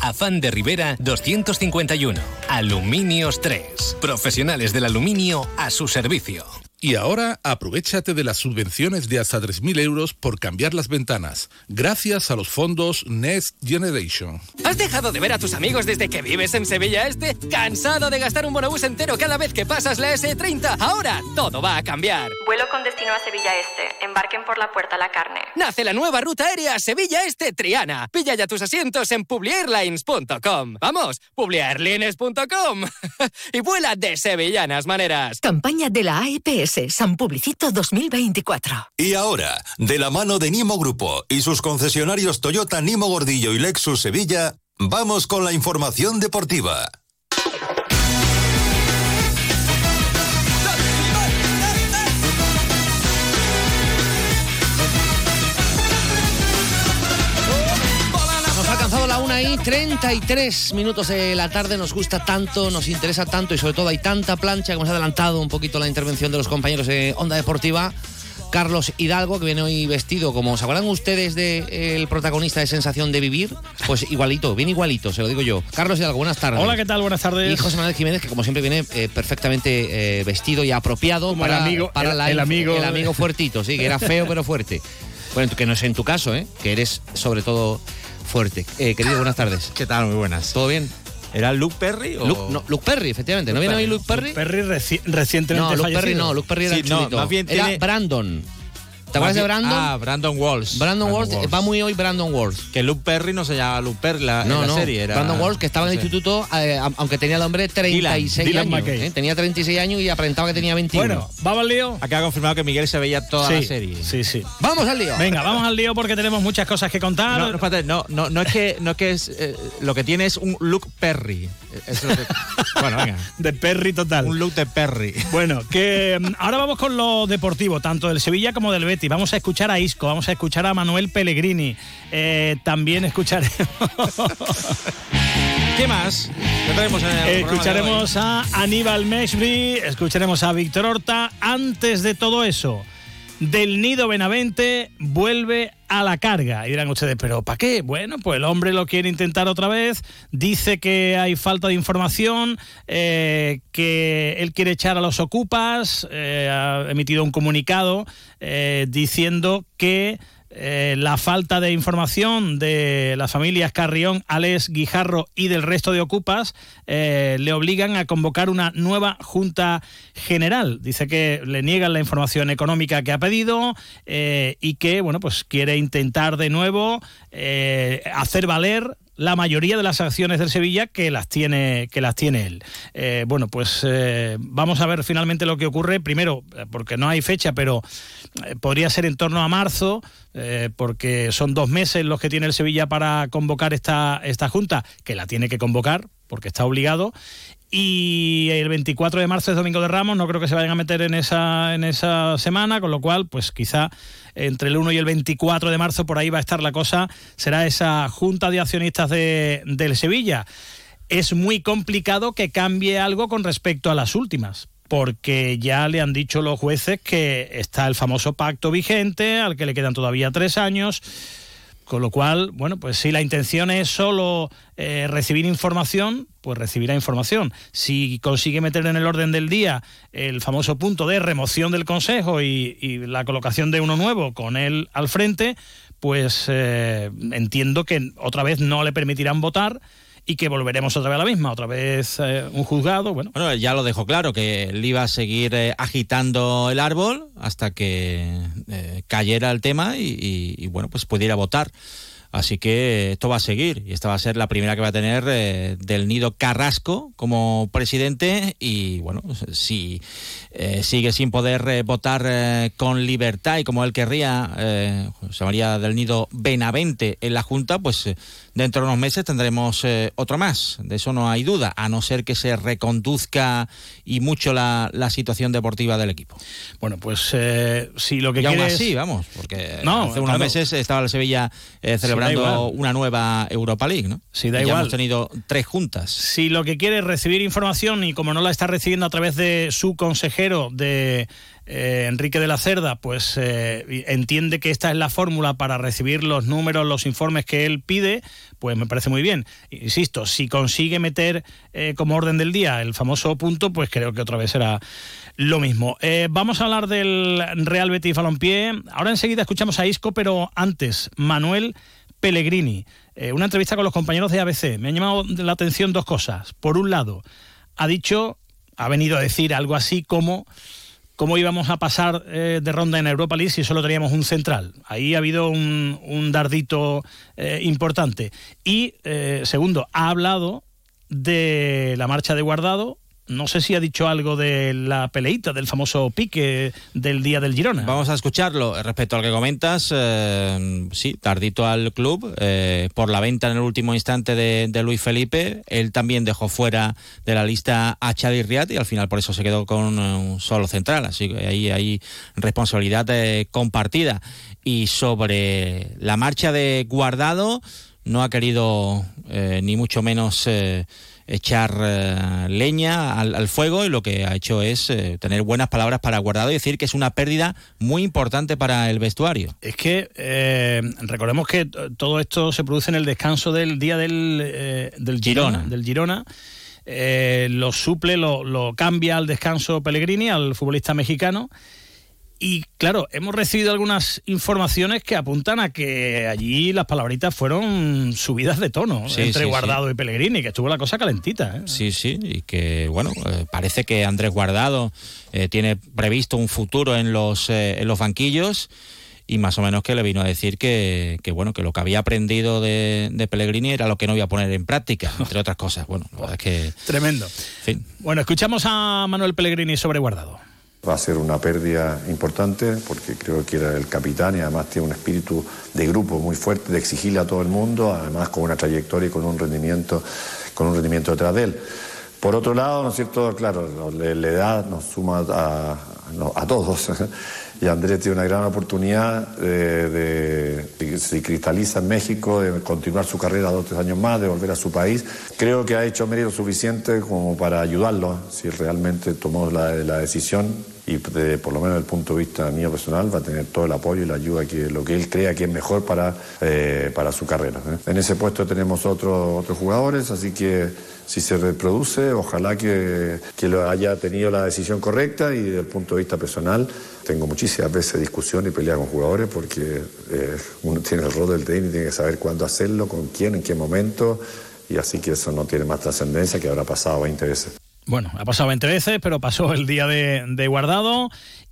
Afán de Rivera 251. Aluminios 3. Profesionales del aluminio a su servicio. Y ahora aprovechate de las subvenciones de hasta 3.000 euros por cambiar las ventanas, gracias a los fondos Next Generation. ¿Has dejado de ver a tus amigos desde que vives en Sevilla Este? ¿Cansado de gastar un bonobús entero cada vez que pasas la S30? Ahora todo va a cambiar. Vuelo con destino a Sevilla Este. Embarquen por la puerta la carne. Nace la nueva ruta aérea Sevilla Este Triana. Pilla ya tus asientos en publiairlines.com. Vamos, publiairlines.com. y vuela de sevillanas maneras. Campaña de la AEPS San Publicito 2024. Y ahora, de la mano de Nimo Grupo y sus concesionarios Toyota Nimo Gordillo y Lexus Sevilla, vamos con la información deportiva. Una y 33 minutos de la tarde. Nos gusta tanto, nos interesa tanto y sobre todo hay tanta plancha que hemos adelantado un poquito la intervención de los compañeros de Onda Deportiva. Carlos Hidalgo, que viene hoy vestido como. ¿Se acuerdan ustedes del protagonista de Sensación de Vivir? Pues igualito, bien igualito, se lo digo yo. Carlos Hidalgo, buenas tardes. Hola, ¿qué tal? Buenas tardes. Y José Manuel Jiménez, que como siempre viene eh, perfectamente eh, vestido y apropiado Como para, el amigo- para el- la- el amigo- el amigo fuertito, sí, que era feo pero fuerte. Bueno, que no es en tu caso, ¿eh? Que eres sobre todo fuerte. Eh, querido, buenas tardes. ¿Qué tal? Muy buenas. ¿Todo bien? ¿Era Luke Perry o...? Luke, no, Luke Perry, efectivamente. ¿No Luke viene hoy Perry. Luke Perry? Perry reci- recientemente No, Luke fallecido. Perry no, Luke Perry era Sí, el no, chulito. más bien Era tiene- Brandon. ¿Te acuerdas de Brandon? Ah, Brandon Walsh. Brandon Walsh, va muy hoy Brandon Walsh. Que Luke Perry no se llama Luke Perry la, en No, la no. serie. Era, Brandon Walsh, que estaba en el instituto, eh, aunque tenía el hombre 36 Dylan años. McKay. ¿eh? Tenía 36 años y aparentaba que tenía 21. Bueno, ¿vamos al lío? Acá ha confirmado que Miguel se veía toda Sí, la serie. Sí, sí. Vamos al lío. Venga, vamos al lío porque tenemos muchas cosas que contar. No, no, espérate, no, no, no es que, no es que es, eh, lo que tiene es un Luke Perry. Eso es lo que- bueno, venga. De Perry total. Un look de Perry. Bueno, que mm, ahora vamos con lo deportivo, tanto del Sevilla como del Betis. Vamos a escuchar a Isco, vamos a escuchar a Manuel Pellegrini. Eh, también escucharemos. ¿Qué más? ¿Qué traemos en el programa de escucharemos a Aníbal Meshbri, escucharemos a Víctor Horta. Antes de todo eso, del Nido Benavente vuelve a la carga. Y dirán ustedes, ¿pero para qué? Bueno, pues el hombre lo quiere intentar otra vez. Dice que hay falta de información, eh, que él quiere echar a los ocupas. eh, ha emitido un comunicado eh, diciendo que. Eh, la falta de información de las familias Carrión, Alex, Guijarro y del resto de ocupas eh, le obligan a convocar una nueva Junta General. Dice que le niegan la información económica que ha pedido eh, y que, bueno, pues quiere intentar de nuevo hacer valer la mayoría de las acciones del Sevilla que las tiene que las tiene él. Bueno, pues vamos a ver finalmente lo que ocurre. Primero, porque no hay fecha, pero podría ser en torno a marzo, eh, porque son dos meses los que tiene el Sevilla para convocar esta, esta junta, que la tiene que convocar, porque está obligado. Y el 24 de marzo es Domingo de Ramos, no creo que se vayan a meter en esa, en esa semana, con lo cual, pues quizá entre el 1 y el 24 de marzo por ahí va a estar la cosa, será esa junta de accionistas de, del Sevilla. Es muy complicado que cambie algo con respecto a las últimas, porque ya le han dicho los jueces que está el famoso pacto vigente, al que le quedan todavía tres años. Con lo cual, bueno, pues si la intención es solo eh, recibir información, pues recibirá información. Si consigue meter en el orden del día el famoso punto de remoción del Consejo y, la colocación de uno nuevo con él al frente, pues eh, entiendo que otra vez no le permitirán votar y que volveremos otra vez a la misma, otra vez eh, un juzgado, bueno. Bueno, ya lo dejó claro, que él iba a seguir eh, agitando el árbol hasta que eh, cayera el tema y, bueno, pues pudiera votar. Así que esto va a seguir y esta va a ser la primera que va a tener del nido Carrasco como presidente y bueno, si sigue sin poder votar con libertad y como él querría, eh, José María del Nido Benavente en la Junta, pues dentro de unos meses tendremos eh, otro más, de eso no hay duda, a no ser que se reconduzca y mucho la, la situación deportiva del equipo. Bueno, pues eh, si lo que y aún quieres... así, vamos, porque No, hace unos claro. meses estaba el Sevilla eh, celebrando una nueva Europa League, ¿no? Sí, da Y ya igual. hemos tenido tres juntas. Si lo que quiere es recibir información y como no la está recibiendo a través de su consejero, de eh, Enrique de la Cerda, pues eh, entiende que esta es la fórmula para recibir los números, los informes que él pide, pues me parece muy bien. Insisto, si consigue meter eh, como orden del día el famoso punto, pues creo que otra vez será lo mismo. Vamos a hablar del Real Betis Balompié. Ahora enseguida escuchamos a Isco, pero antes, Manuel Pellegrini. Una entrevista con los compañeros de ABC. Me han llamado la atención dos cosas. Por un lado, ha dicho, ha venido a decir algo así como cómo íbamos a pasar eh, de ronda en Europa League si solo teníamos un central. Ahí ha habido un, un dardito eh, importante. Y, eh, segundo, ha hablado de la marcha de guardado. No sé si ha dicho algo de la peleita, del famoso pique del día del Girona. Vamos a escucharlo. Respecto al que comentas, eh, sí, tardito al club, eh, por la venta en el último instante de, de Luis Felipe. Él también dejó fuera de la lista a Xavi Riat y al final por eso se quedó con eh, un solo central. Así que ahí hay responsabilidad eh, compartida. Y sobre la marcha de Guardado, no ha querido eh, ni mucho menos... echar eh, leña al, fuego y lo que ha hecho es eh, tener buenas palabras para Guardado y decir que es una pérdida muy importante para el vestuario. Es que eh, recordemos que todo esto se produce en el descanso del día del, del Girona. Del Girona. lo suple, lo, lo cambia al descanso Pellegrini, al futbolista mexicano. Y claro, hemos recibido algunas informaciones que apuntan a que allí las palabritas fueron subidas de tono entre Guardado y Pellegrini, que estuvo la cosa calentita. ¿eh? Sí, sí, y que bueno, eh, parece que Andrés Guardado eh, tiene previsto un futuro en los, en los banquillos y más o menos que le vino a decir que, que bueno que lo que había aprendido de, de, Pellegrini era lo que no iba a poner en práctica, entre otras cosas. Bueno, la verdad es que... Tremendo. Bueno, escuchamos a Manuel Pellegrini sobre Guardado. Va a ser una pérdida importante porque creo que era el capitán y además tiene un espíritu de grupo muy fuerte, de exigirle a todo el mundo, además con una trayectoria y con un rendimiento, con un rendimiento detrás de él. Por otro lado, ¿no es cierto? Claro, la edad nos suma a, a todos. y Andrés tiene una gran oportunidad de, de, se cristaliza en México, de continuar su carrera dos o tres años más, de volver a su país. Creo que ha hecho mérito suficiente como para ayudarlo, si realmente tomó la decisión y por lo menos desde el punto de vista mío personal va a tener todo el apoyo y la ayuda que lo que él crea que es mejor para, eh, para su carrera. ¿eh? En ese puesto tenemos otros otros jugadores, así que si se reproduce, ojalá que, que haya tenido la decisión correcta y desde el punto de vista personal tengo muchísimas veces discusión y pelea con jugadores porque eh, uno tiene el rol del tenis y tiene que saber cuándo hacerlo, con quién, en qué momento y así que eso no tiene más trascendencia que habrá pasado 20 veces. Bueno, ha pasado 20 veces, pero pasó el día de, guardado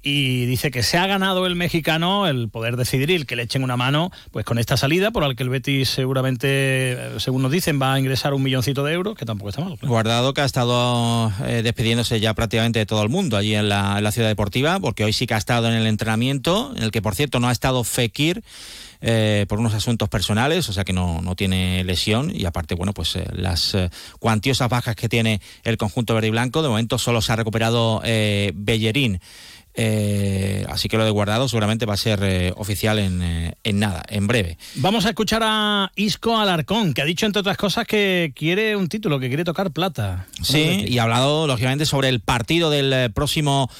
y dice que se ha ganado el mexicano el poder decidir y el que le echen una mano pues con esta salida por la que el Betis seguramente, eh, según nos dicen, va a ingresar un milloncito de euros, que tampoco está mal. Guardado que ha estado eh, despidiéndose ya prácticamente de todo el mundo allí en la, ciudad deportiva, porque hoy sí que ha estado en el entrenamiento, en el que por cierto no ha estado Fekir. Eh, por unos asuntos personales, o sea que no, no tiene lesión y aparte, bueno, pues las cuantiosas bajas que tiene el conjunto verde y blanco, de momento solo se ha recuperado Bellerín. Eh, así que lo de guardado seguramente va a ser eh, oficial eh, en, nada, en breve. Vamos a escuchar a Isco Alarcón, que ha dicho entre otras cosas que quiere un título, que quiere tocar plata. Sí, y ha hablado lógicamente sobre el partido del próximo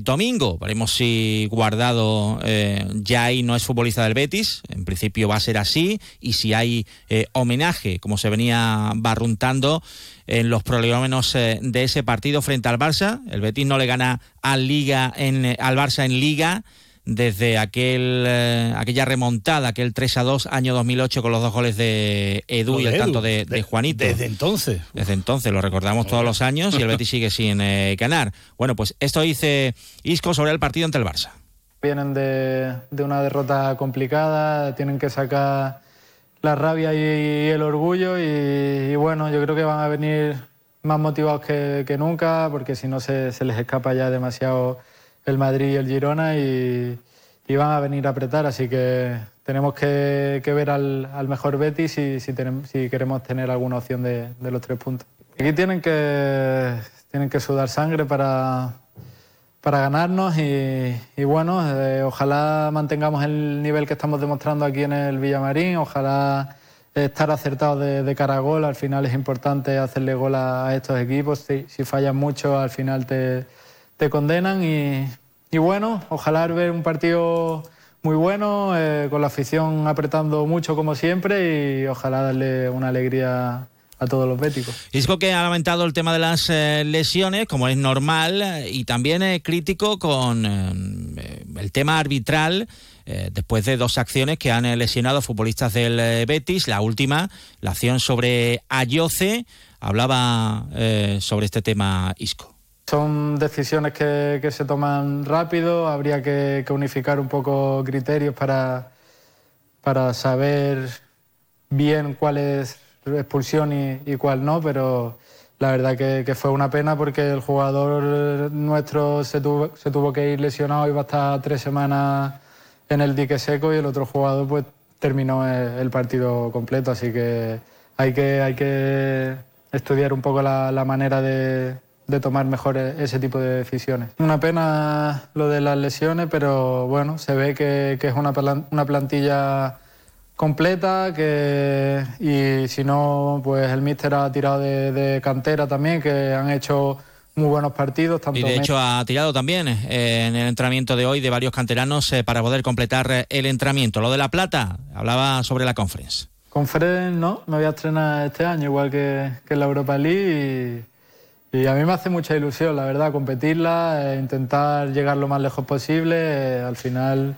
domingo. Veremos si guardado ya ahí no es futbolista del Betis, en principio va a ser así, y si hay homenaje, como se venía barruntando en los prolegómenos eh, de ese partido frente al Barça. El Betis no le gana al, Liga en, eh, al Barça en Liga desde aquel, eh, aquella remontada, aquel 3 a 2 año 2008 con los dos goles de Edu y el tanto de, Juanito. Desde entonces. Desde entonces, lo recordamos todos los años y el Betis sigue sin ganar. Bueno, pues esto dice Isco sobre el partido ante el Barça. Vienen de, de una derrota complicada, tienen que sacar la rabia y, el orgullo y, bueno, yo creo que van a venir más motivados que, nunca porque si no se, les escapa ya demasiado el Madrid y el Girona y, van a venir a apretar, así que tenemos que, ver al, mejor Betis si, queremos tener alguna opción de, de, los tres puntos. Aquí tienen que, tienen que sudar sangre para, para ganarnos y, bueno, eh, ojalá mantengamos el nivel que estamos demostrando aquí en el Villamarín, ojalá estar acertados de, cara a gol, al final es importante hacerle gol a, estos equipos, si, si, fallan mucho al final te, te condenan. Y, y, bueno, ojalá ver un partido muy bueno, eh, con la afición apretando mucho como siempre. Y ojalá darle una alegría a todos los béticos. Isco que ha lamentado el tema de las eh, lesiones, como es normal, y también es crítico con eh, el tema arbitral. Eh, después de dos acciones que han lesionado futbolistas del Betis, la última, la acción sobre Ayoce, hablaba sobre este tema Isco. Son decisiones que, se toman rápido, habría que, que, unificar un poco criterios para, para saber bien cuál es expulsión y, cuál no, pero la verdad que, fue una pena porque el jugador nuestro se tuvo, se tuvo que ir lesionado, iba a estar tres semanas en el dique seco y el otro jugador pues terminó el, partido completo, así que hay que, hay que estudiar un poco la, manera de, tomar mejor ese tipo de decisiones. Una pena lo de las lesiones, pero bueno, se ve que, que es una, una plantilla completa que y si no pues el míster ha tirado de, de cantera también que han hecho muy buenos partidos tanto Y de hecho ha tirado también eh, en el entrenamiento de hoy de varios canteranos eh, para poder completar eh, el entrenamiento. Lo de la plata, hablaba sobre la conference. Conference no, me voy a estrenar este año, igual que, que en la Europa League. Y, y a mí me hace mucha ilusión, la verdad, competirla, eh, intentar llegar lo más lejos posible. al final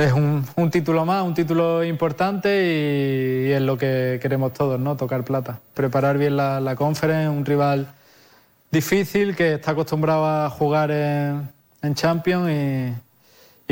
es un, un título más, un título importante y, es lo que queremos todos, ¿no? Tocar plata. Preparar bien la, la Conference, un rival difícil que está acostumbrado a jugar en, en Champions y,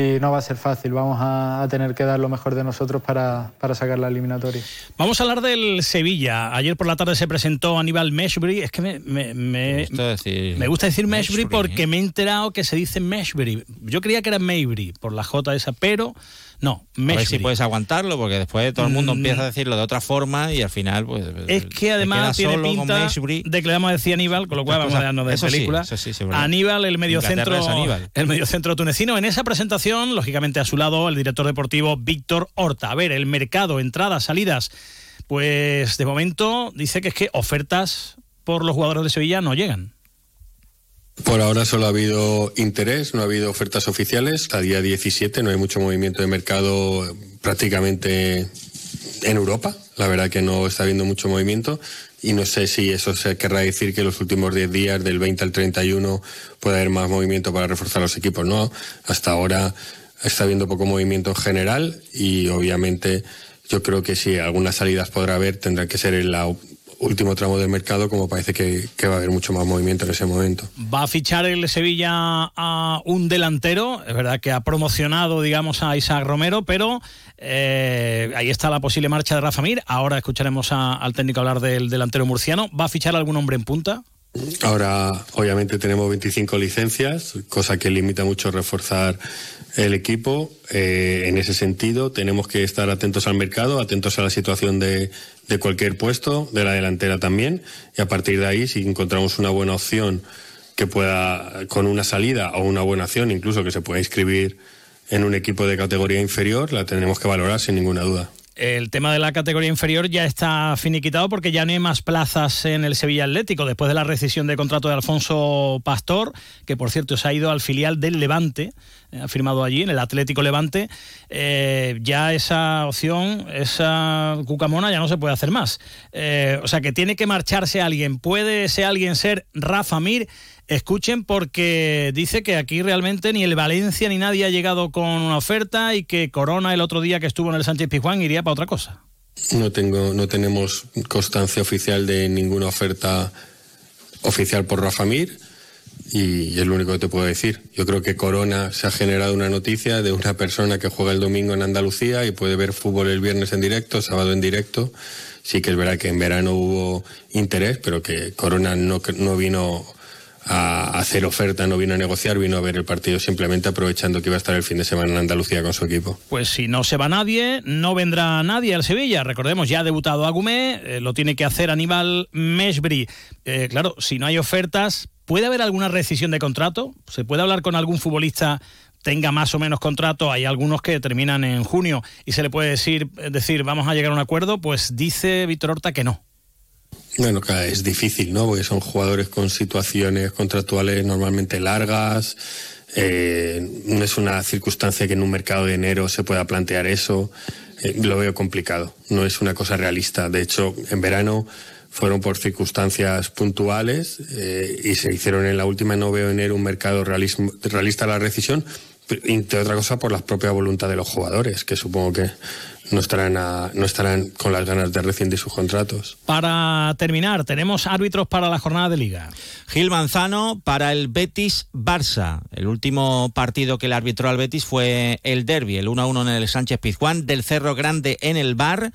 y no va a ser fácil. Vamos a, a tener que dar lo mejor de nosotros para, para sacar la eliminatoria. Vamos a hablar del Sevilla. Ayer por la tarde se presentó Aníbal Meshbury. Es que me, me, me- me gusta decir Meshbury porque me he enterado que se dice Meshbury. Yo creía que era Maybury por la J esa, pero no, A ver si Meshbury. puedes aguantarlo, porque después todo el mundo Mm. empieza a decirlo de otra forma y al final, pues. Es que además tiene pinta Meshbury. de que le vamos a decir Aníbal, con lo cual vamos a darnos de Eso sí, película. sí, sí. Aníbal, el mediocentro, Inglaterra es Aníbal. el mediocentro tunecino. En esa presentación, lógicamente a su lado, el director deportivo Víctor Horta. A ver, el mercado, entradas, salidas, pues de momento dice que es que ofertas por los jugadores de Sevilla no llegan. Por ahora solo ha habido interés, no ha habido ofertas oficiales. A día 17 no hay mucho movimiento de mercado prácticamente en Europa. La verdad que no está habiendo mucho movimiento y no sé si eso se querrá decir que los últimos 10 días, del 20 al 31, puede haber más movimiento para reforzar los equipos. No, hasta ahora está habiendo poco movimiento en general y obviamente yo creo que si algunas salidas podrá haber, tendrán que ser en la último tramo del mercado, como parece que, que va a haber mucho más movimiento en ese momento. Va a fichar el Sevilla a un delantero, es verdad que ha promocionado, digamos, a Isaac Romero, pero eh, ahí está la posible marcha de Rafa Mir. Ahora escucharemos a- al técnico hablar del delantero murciano. ¿Va a fichar algún hombre en punta? Ahora, obviamente, tenemos 25 licencias, cosa que limita mucho reforzar el equipo. Eh, en ese sentido, tenemos que estar atentos al mercado, atentos a la situación de, de cualquier puesto, de la delantera también, y a partir de ahí, si encontramos una buena opción que pueda, con una salida o una buena opción, incluso que se pueda inscribir en un equipo de categoría inferior, la tendremos que valorar sin ninguna duda. El tema de la categoría inferior ya está finiquitado porque ya no hay más plazas en el Sevilla Atlético después de la rescisión de contrato de Alfonso Pastor, que por cierto se ha ido al filial del Levante, eh, ha firmado allí en el Atlético Levante. eh, ya esa opción, esa cucamona ya no se puede hacer más. Eh, o sea que tiene que marcharse alguien. Puede ese alguien ser Rafa Mir. Escuchen porque dice que aquí realmente ni el Valencia ni nadie ha llegado con una oferta y que Corona el otro día que estuvo en el Sánchez Pizjuán iría para otra cosa. No tengo, no tenemos constancia oficial de ninguna oferta oficial por Rafa Mir y es lo único que te puedo decir. Yo creo que Corona se ha generado una noticia de una persona que juega el domingo en Andalucía y puede ver fútbol el viernes en directo, sábado en directo. Sí que es verdad que en verano hubo interés, pero que Corona no, no vino a hacer oferta, no vino a negociar, vino a ver el partido simplemente aprovechando que iba a estar el fin de semana en Andalucía con su equipo. Pues si no se va nadie, no vendrá nadie al Sevilla. Recordemos, ya ha debutado Agumé, eh, lo tiene que hacer Aníbal Meshbri. Eh, claro, si no hay ofertas, ¿puede haber alguna rescisión de contrato? ¿Se puede hablar con algún futbolista tenga más o menos contrato? Hay algunos que terminan en junio y se le puede decir, eh, decir vamos a llegar a un acuerdo, pues dice Víctor Horta que no. Bueno, es difícil, ¿no? Porque son jugadores con situaciones contractuales normalmente largas. eh, no es una circunstancia que en un mercado de enero se pueda plantear eso. Eh, lo veo complicado. No es una cosa realista. De hecho, en verano fueron por circunstancias puntuales eh, y se hicieron en la última. No veo en enero un mercado realismo- realista a la rescisión. Entre otra cosa por la propia voluntad de los jugadores, que supongo que no estarán, a- no estarán con las ganas de rescindir sus contratos. Para terminar, tenemos árbitros para la jornada de liga. Gil Manzano para el Betis Barça. El último partido que le arbitró al Betis fue el derby, el 1-1 en el Sánchez Pizjuán, del Cerro Grande en el Bar.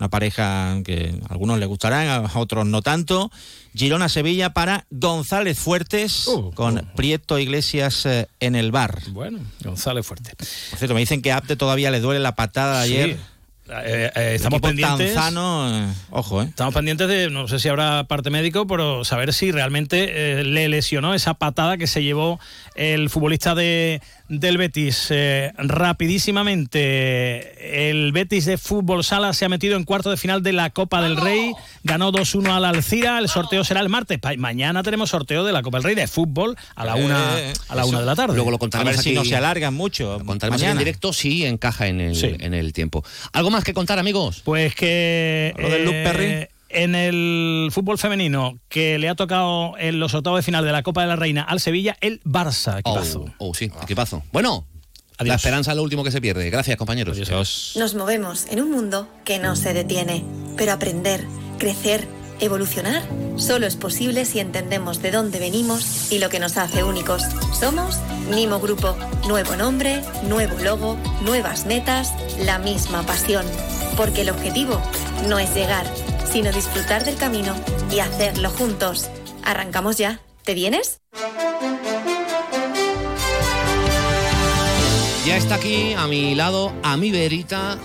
Una pareja que a algunos les gustarán, a otros no tanto. Girona Sevilla para González Fuertes con Prieto Iglesias eh, en el bar. Bueno, González Fuerte. Por cierto, me dicen que a Apte todavía le duele la patada de Sí. ayer. Eh, eh, estamos pendientes. Tanzano, ojo, ¿eh? Estamos pendientes de, no sé si habrá parte médico, pero saber si realmente le lesionó esa patada que se llevó el futbolista de, del Betis. rapidísimamente, el Betis de fútbol sala se ha metido en cuarto de final de la Copa del Rey, ganó 2-1 al Alcira, el sorteo será el martes. mañana tenemos sorteo de la Copa del Rey de fútbol a la una, a la una de la tarde. Luego lo contaremos a ver si no se alargan mucho. Lo contaremos en directo si encaja en el, en el tiempo. ¿Algo más que contar, amigos? Pues que... Lo del Luke Perry en el fútbol femenino que le ha tocado en los octavos de final de la Copa de la Reina al Sevilla, el Barça. Equipazo. Oh, oh sí, equipazo. Bueno, La esperanza es lo último que se pierde. Gracias, compañeros. Nos movemos en un mundo que no se detiene, pero aprender, crecer, evolucionar, solo es posible si entendemos de dónde venimos y lo que nos hace únicos. Somos Nimo Grupo. Nuevo nombre, nuevo logo, nuevas metas, la misma pasión. Porque el objetivo no es llegar, sino disfrutar del camino y hacerlo juntos. Arrancamos ya. ¿Te vienes? Ya está aquí a mi lado, a mi verita,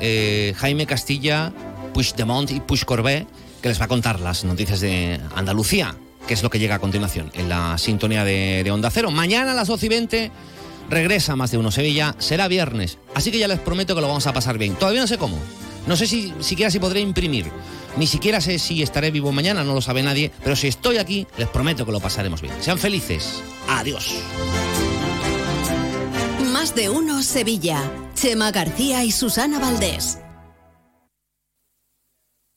eh, Jaime Castilla, Puigdemont y Puigcorbet, que les va a contar las noticias de Andalucía, que es lo que llega a continuación en la sintonía de, de Onda Cero. Mañana a las 12 y 20 regresa más de uno Sevilla, será viernes, así que ya les prometo que lo vamos a pasar bien. Todavía no sé cómo, no sé si siquiera si podré imprimir, ni siquiera sé si estaré vivo mañana, no lo sabe nadie, pero si estoy aquí, les prometo que lo pasaremos bien. Sean felices. Adiós. Más de uno Sevilla. Chema García y Susana Valdés.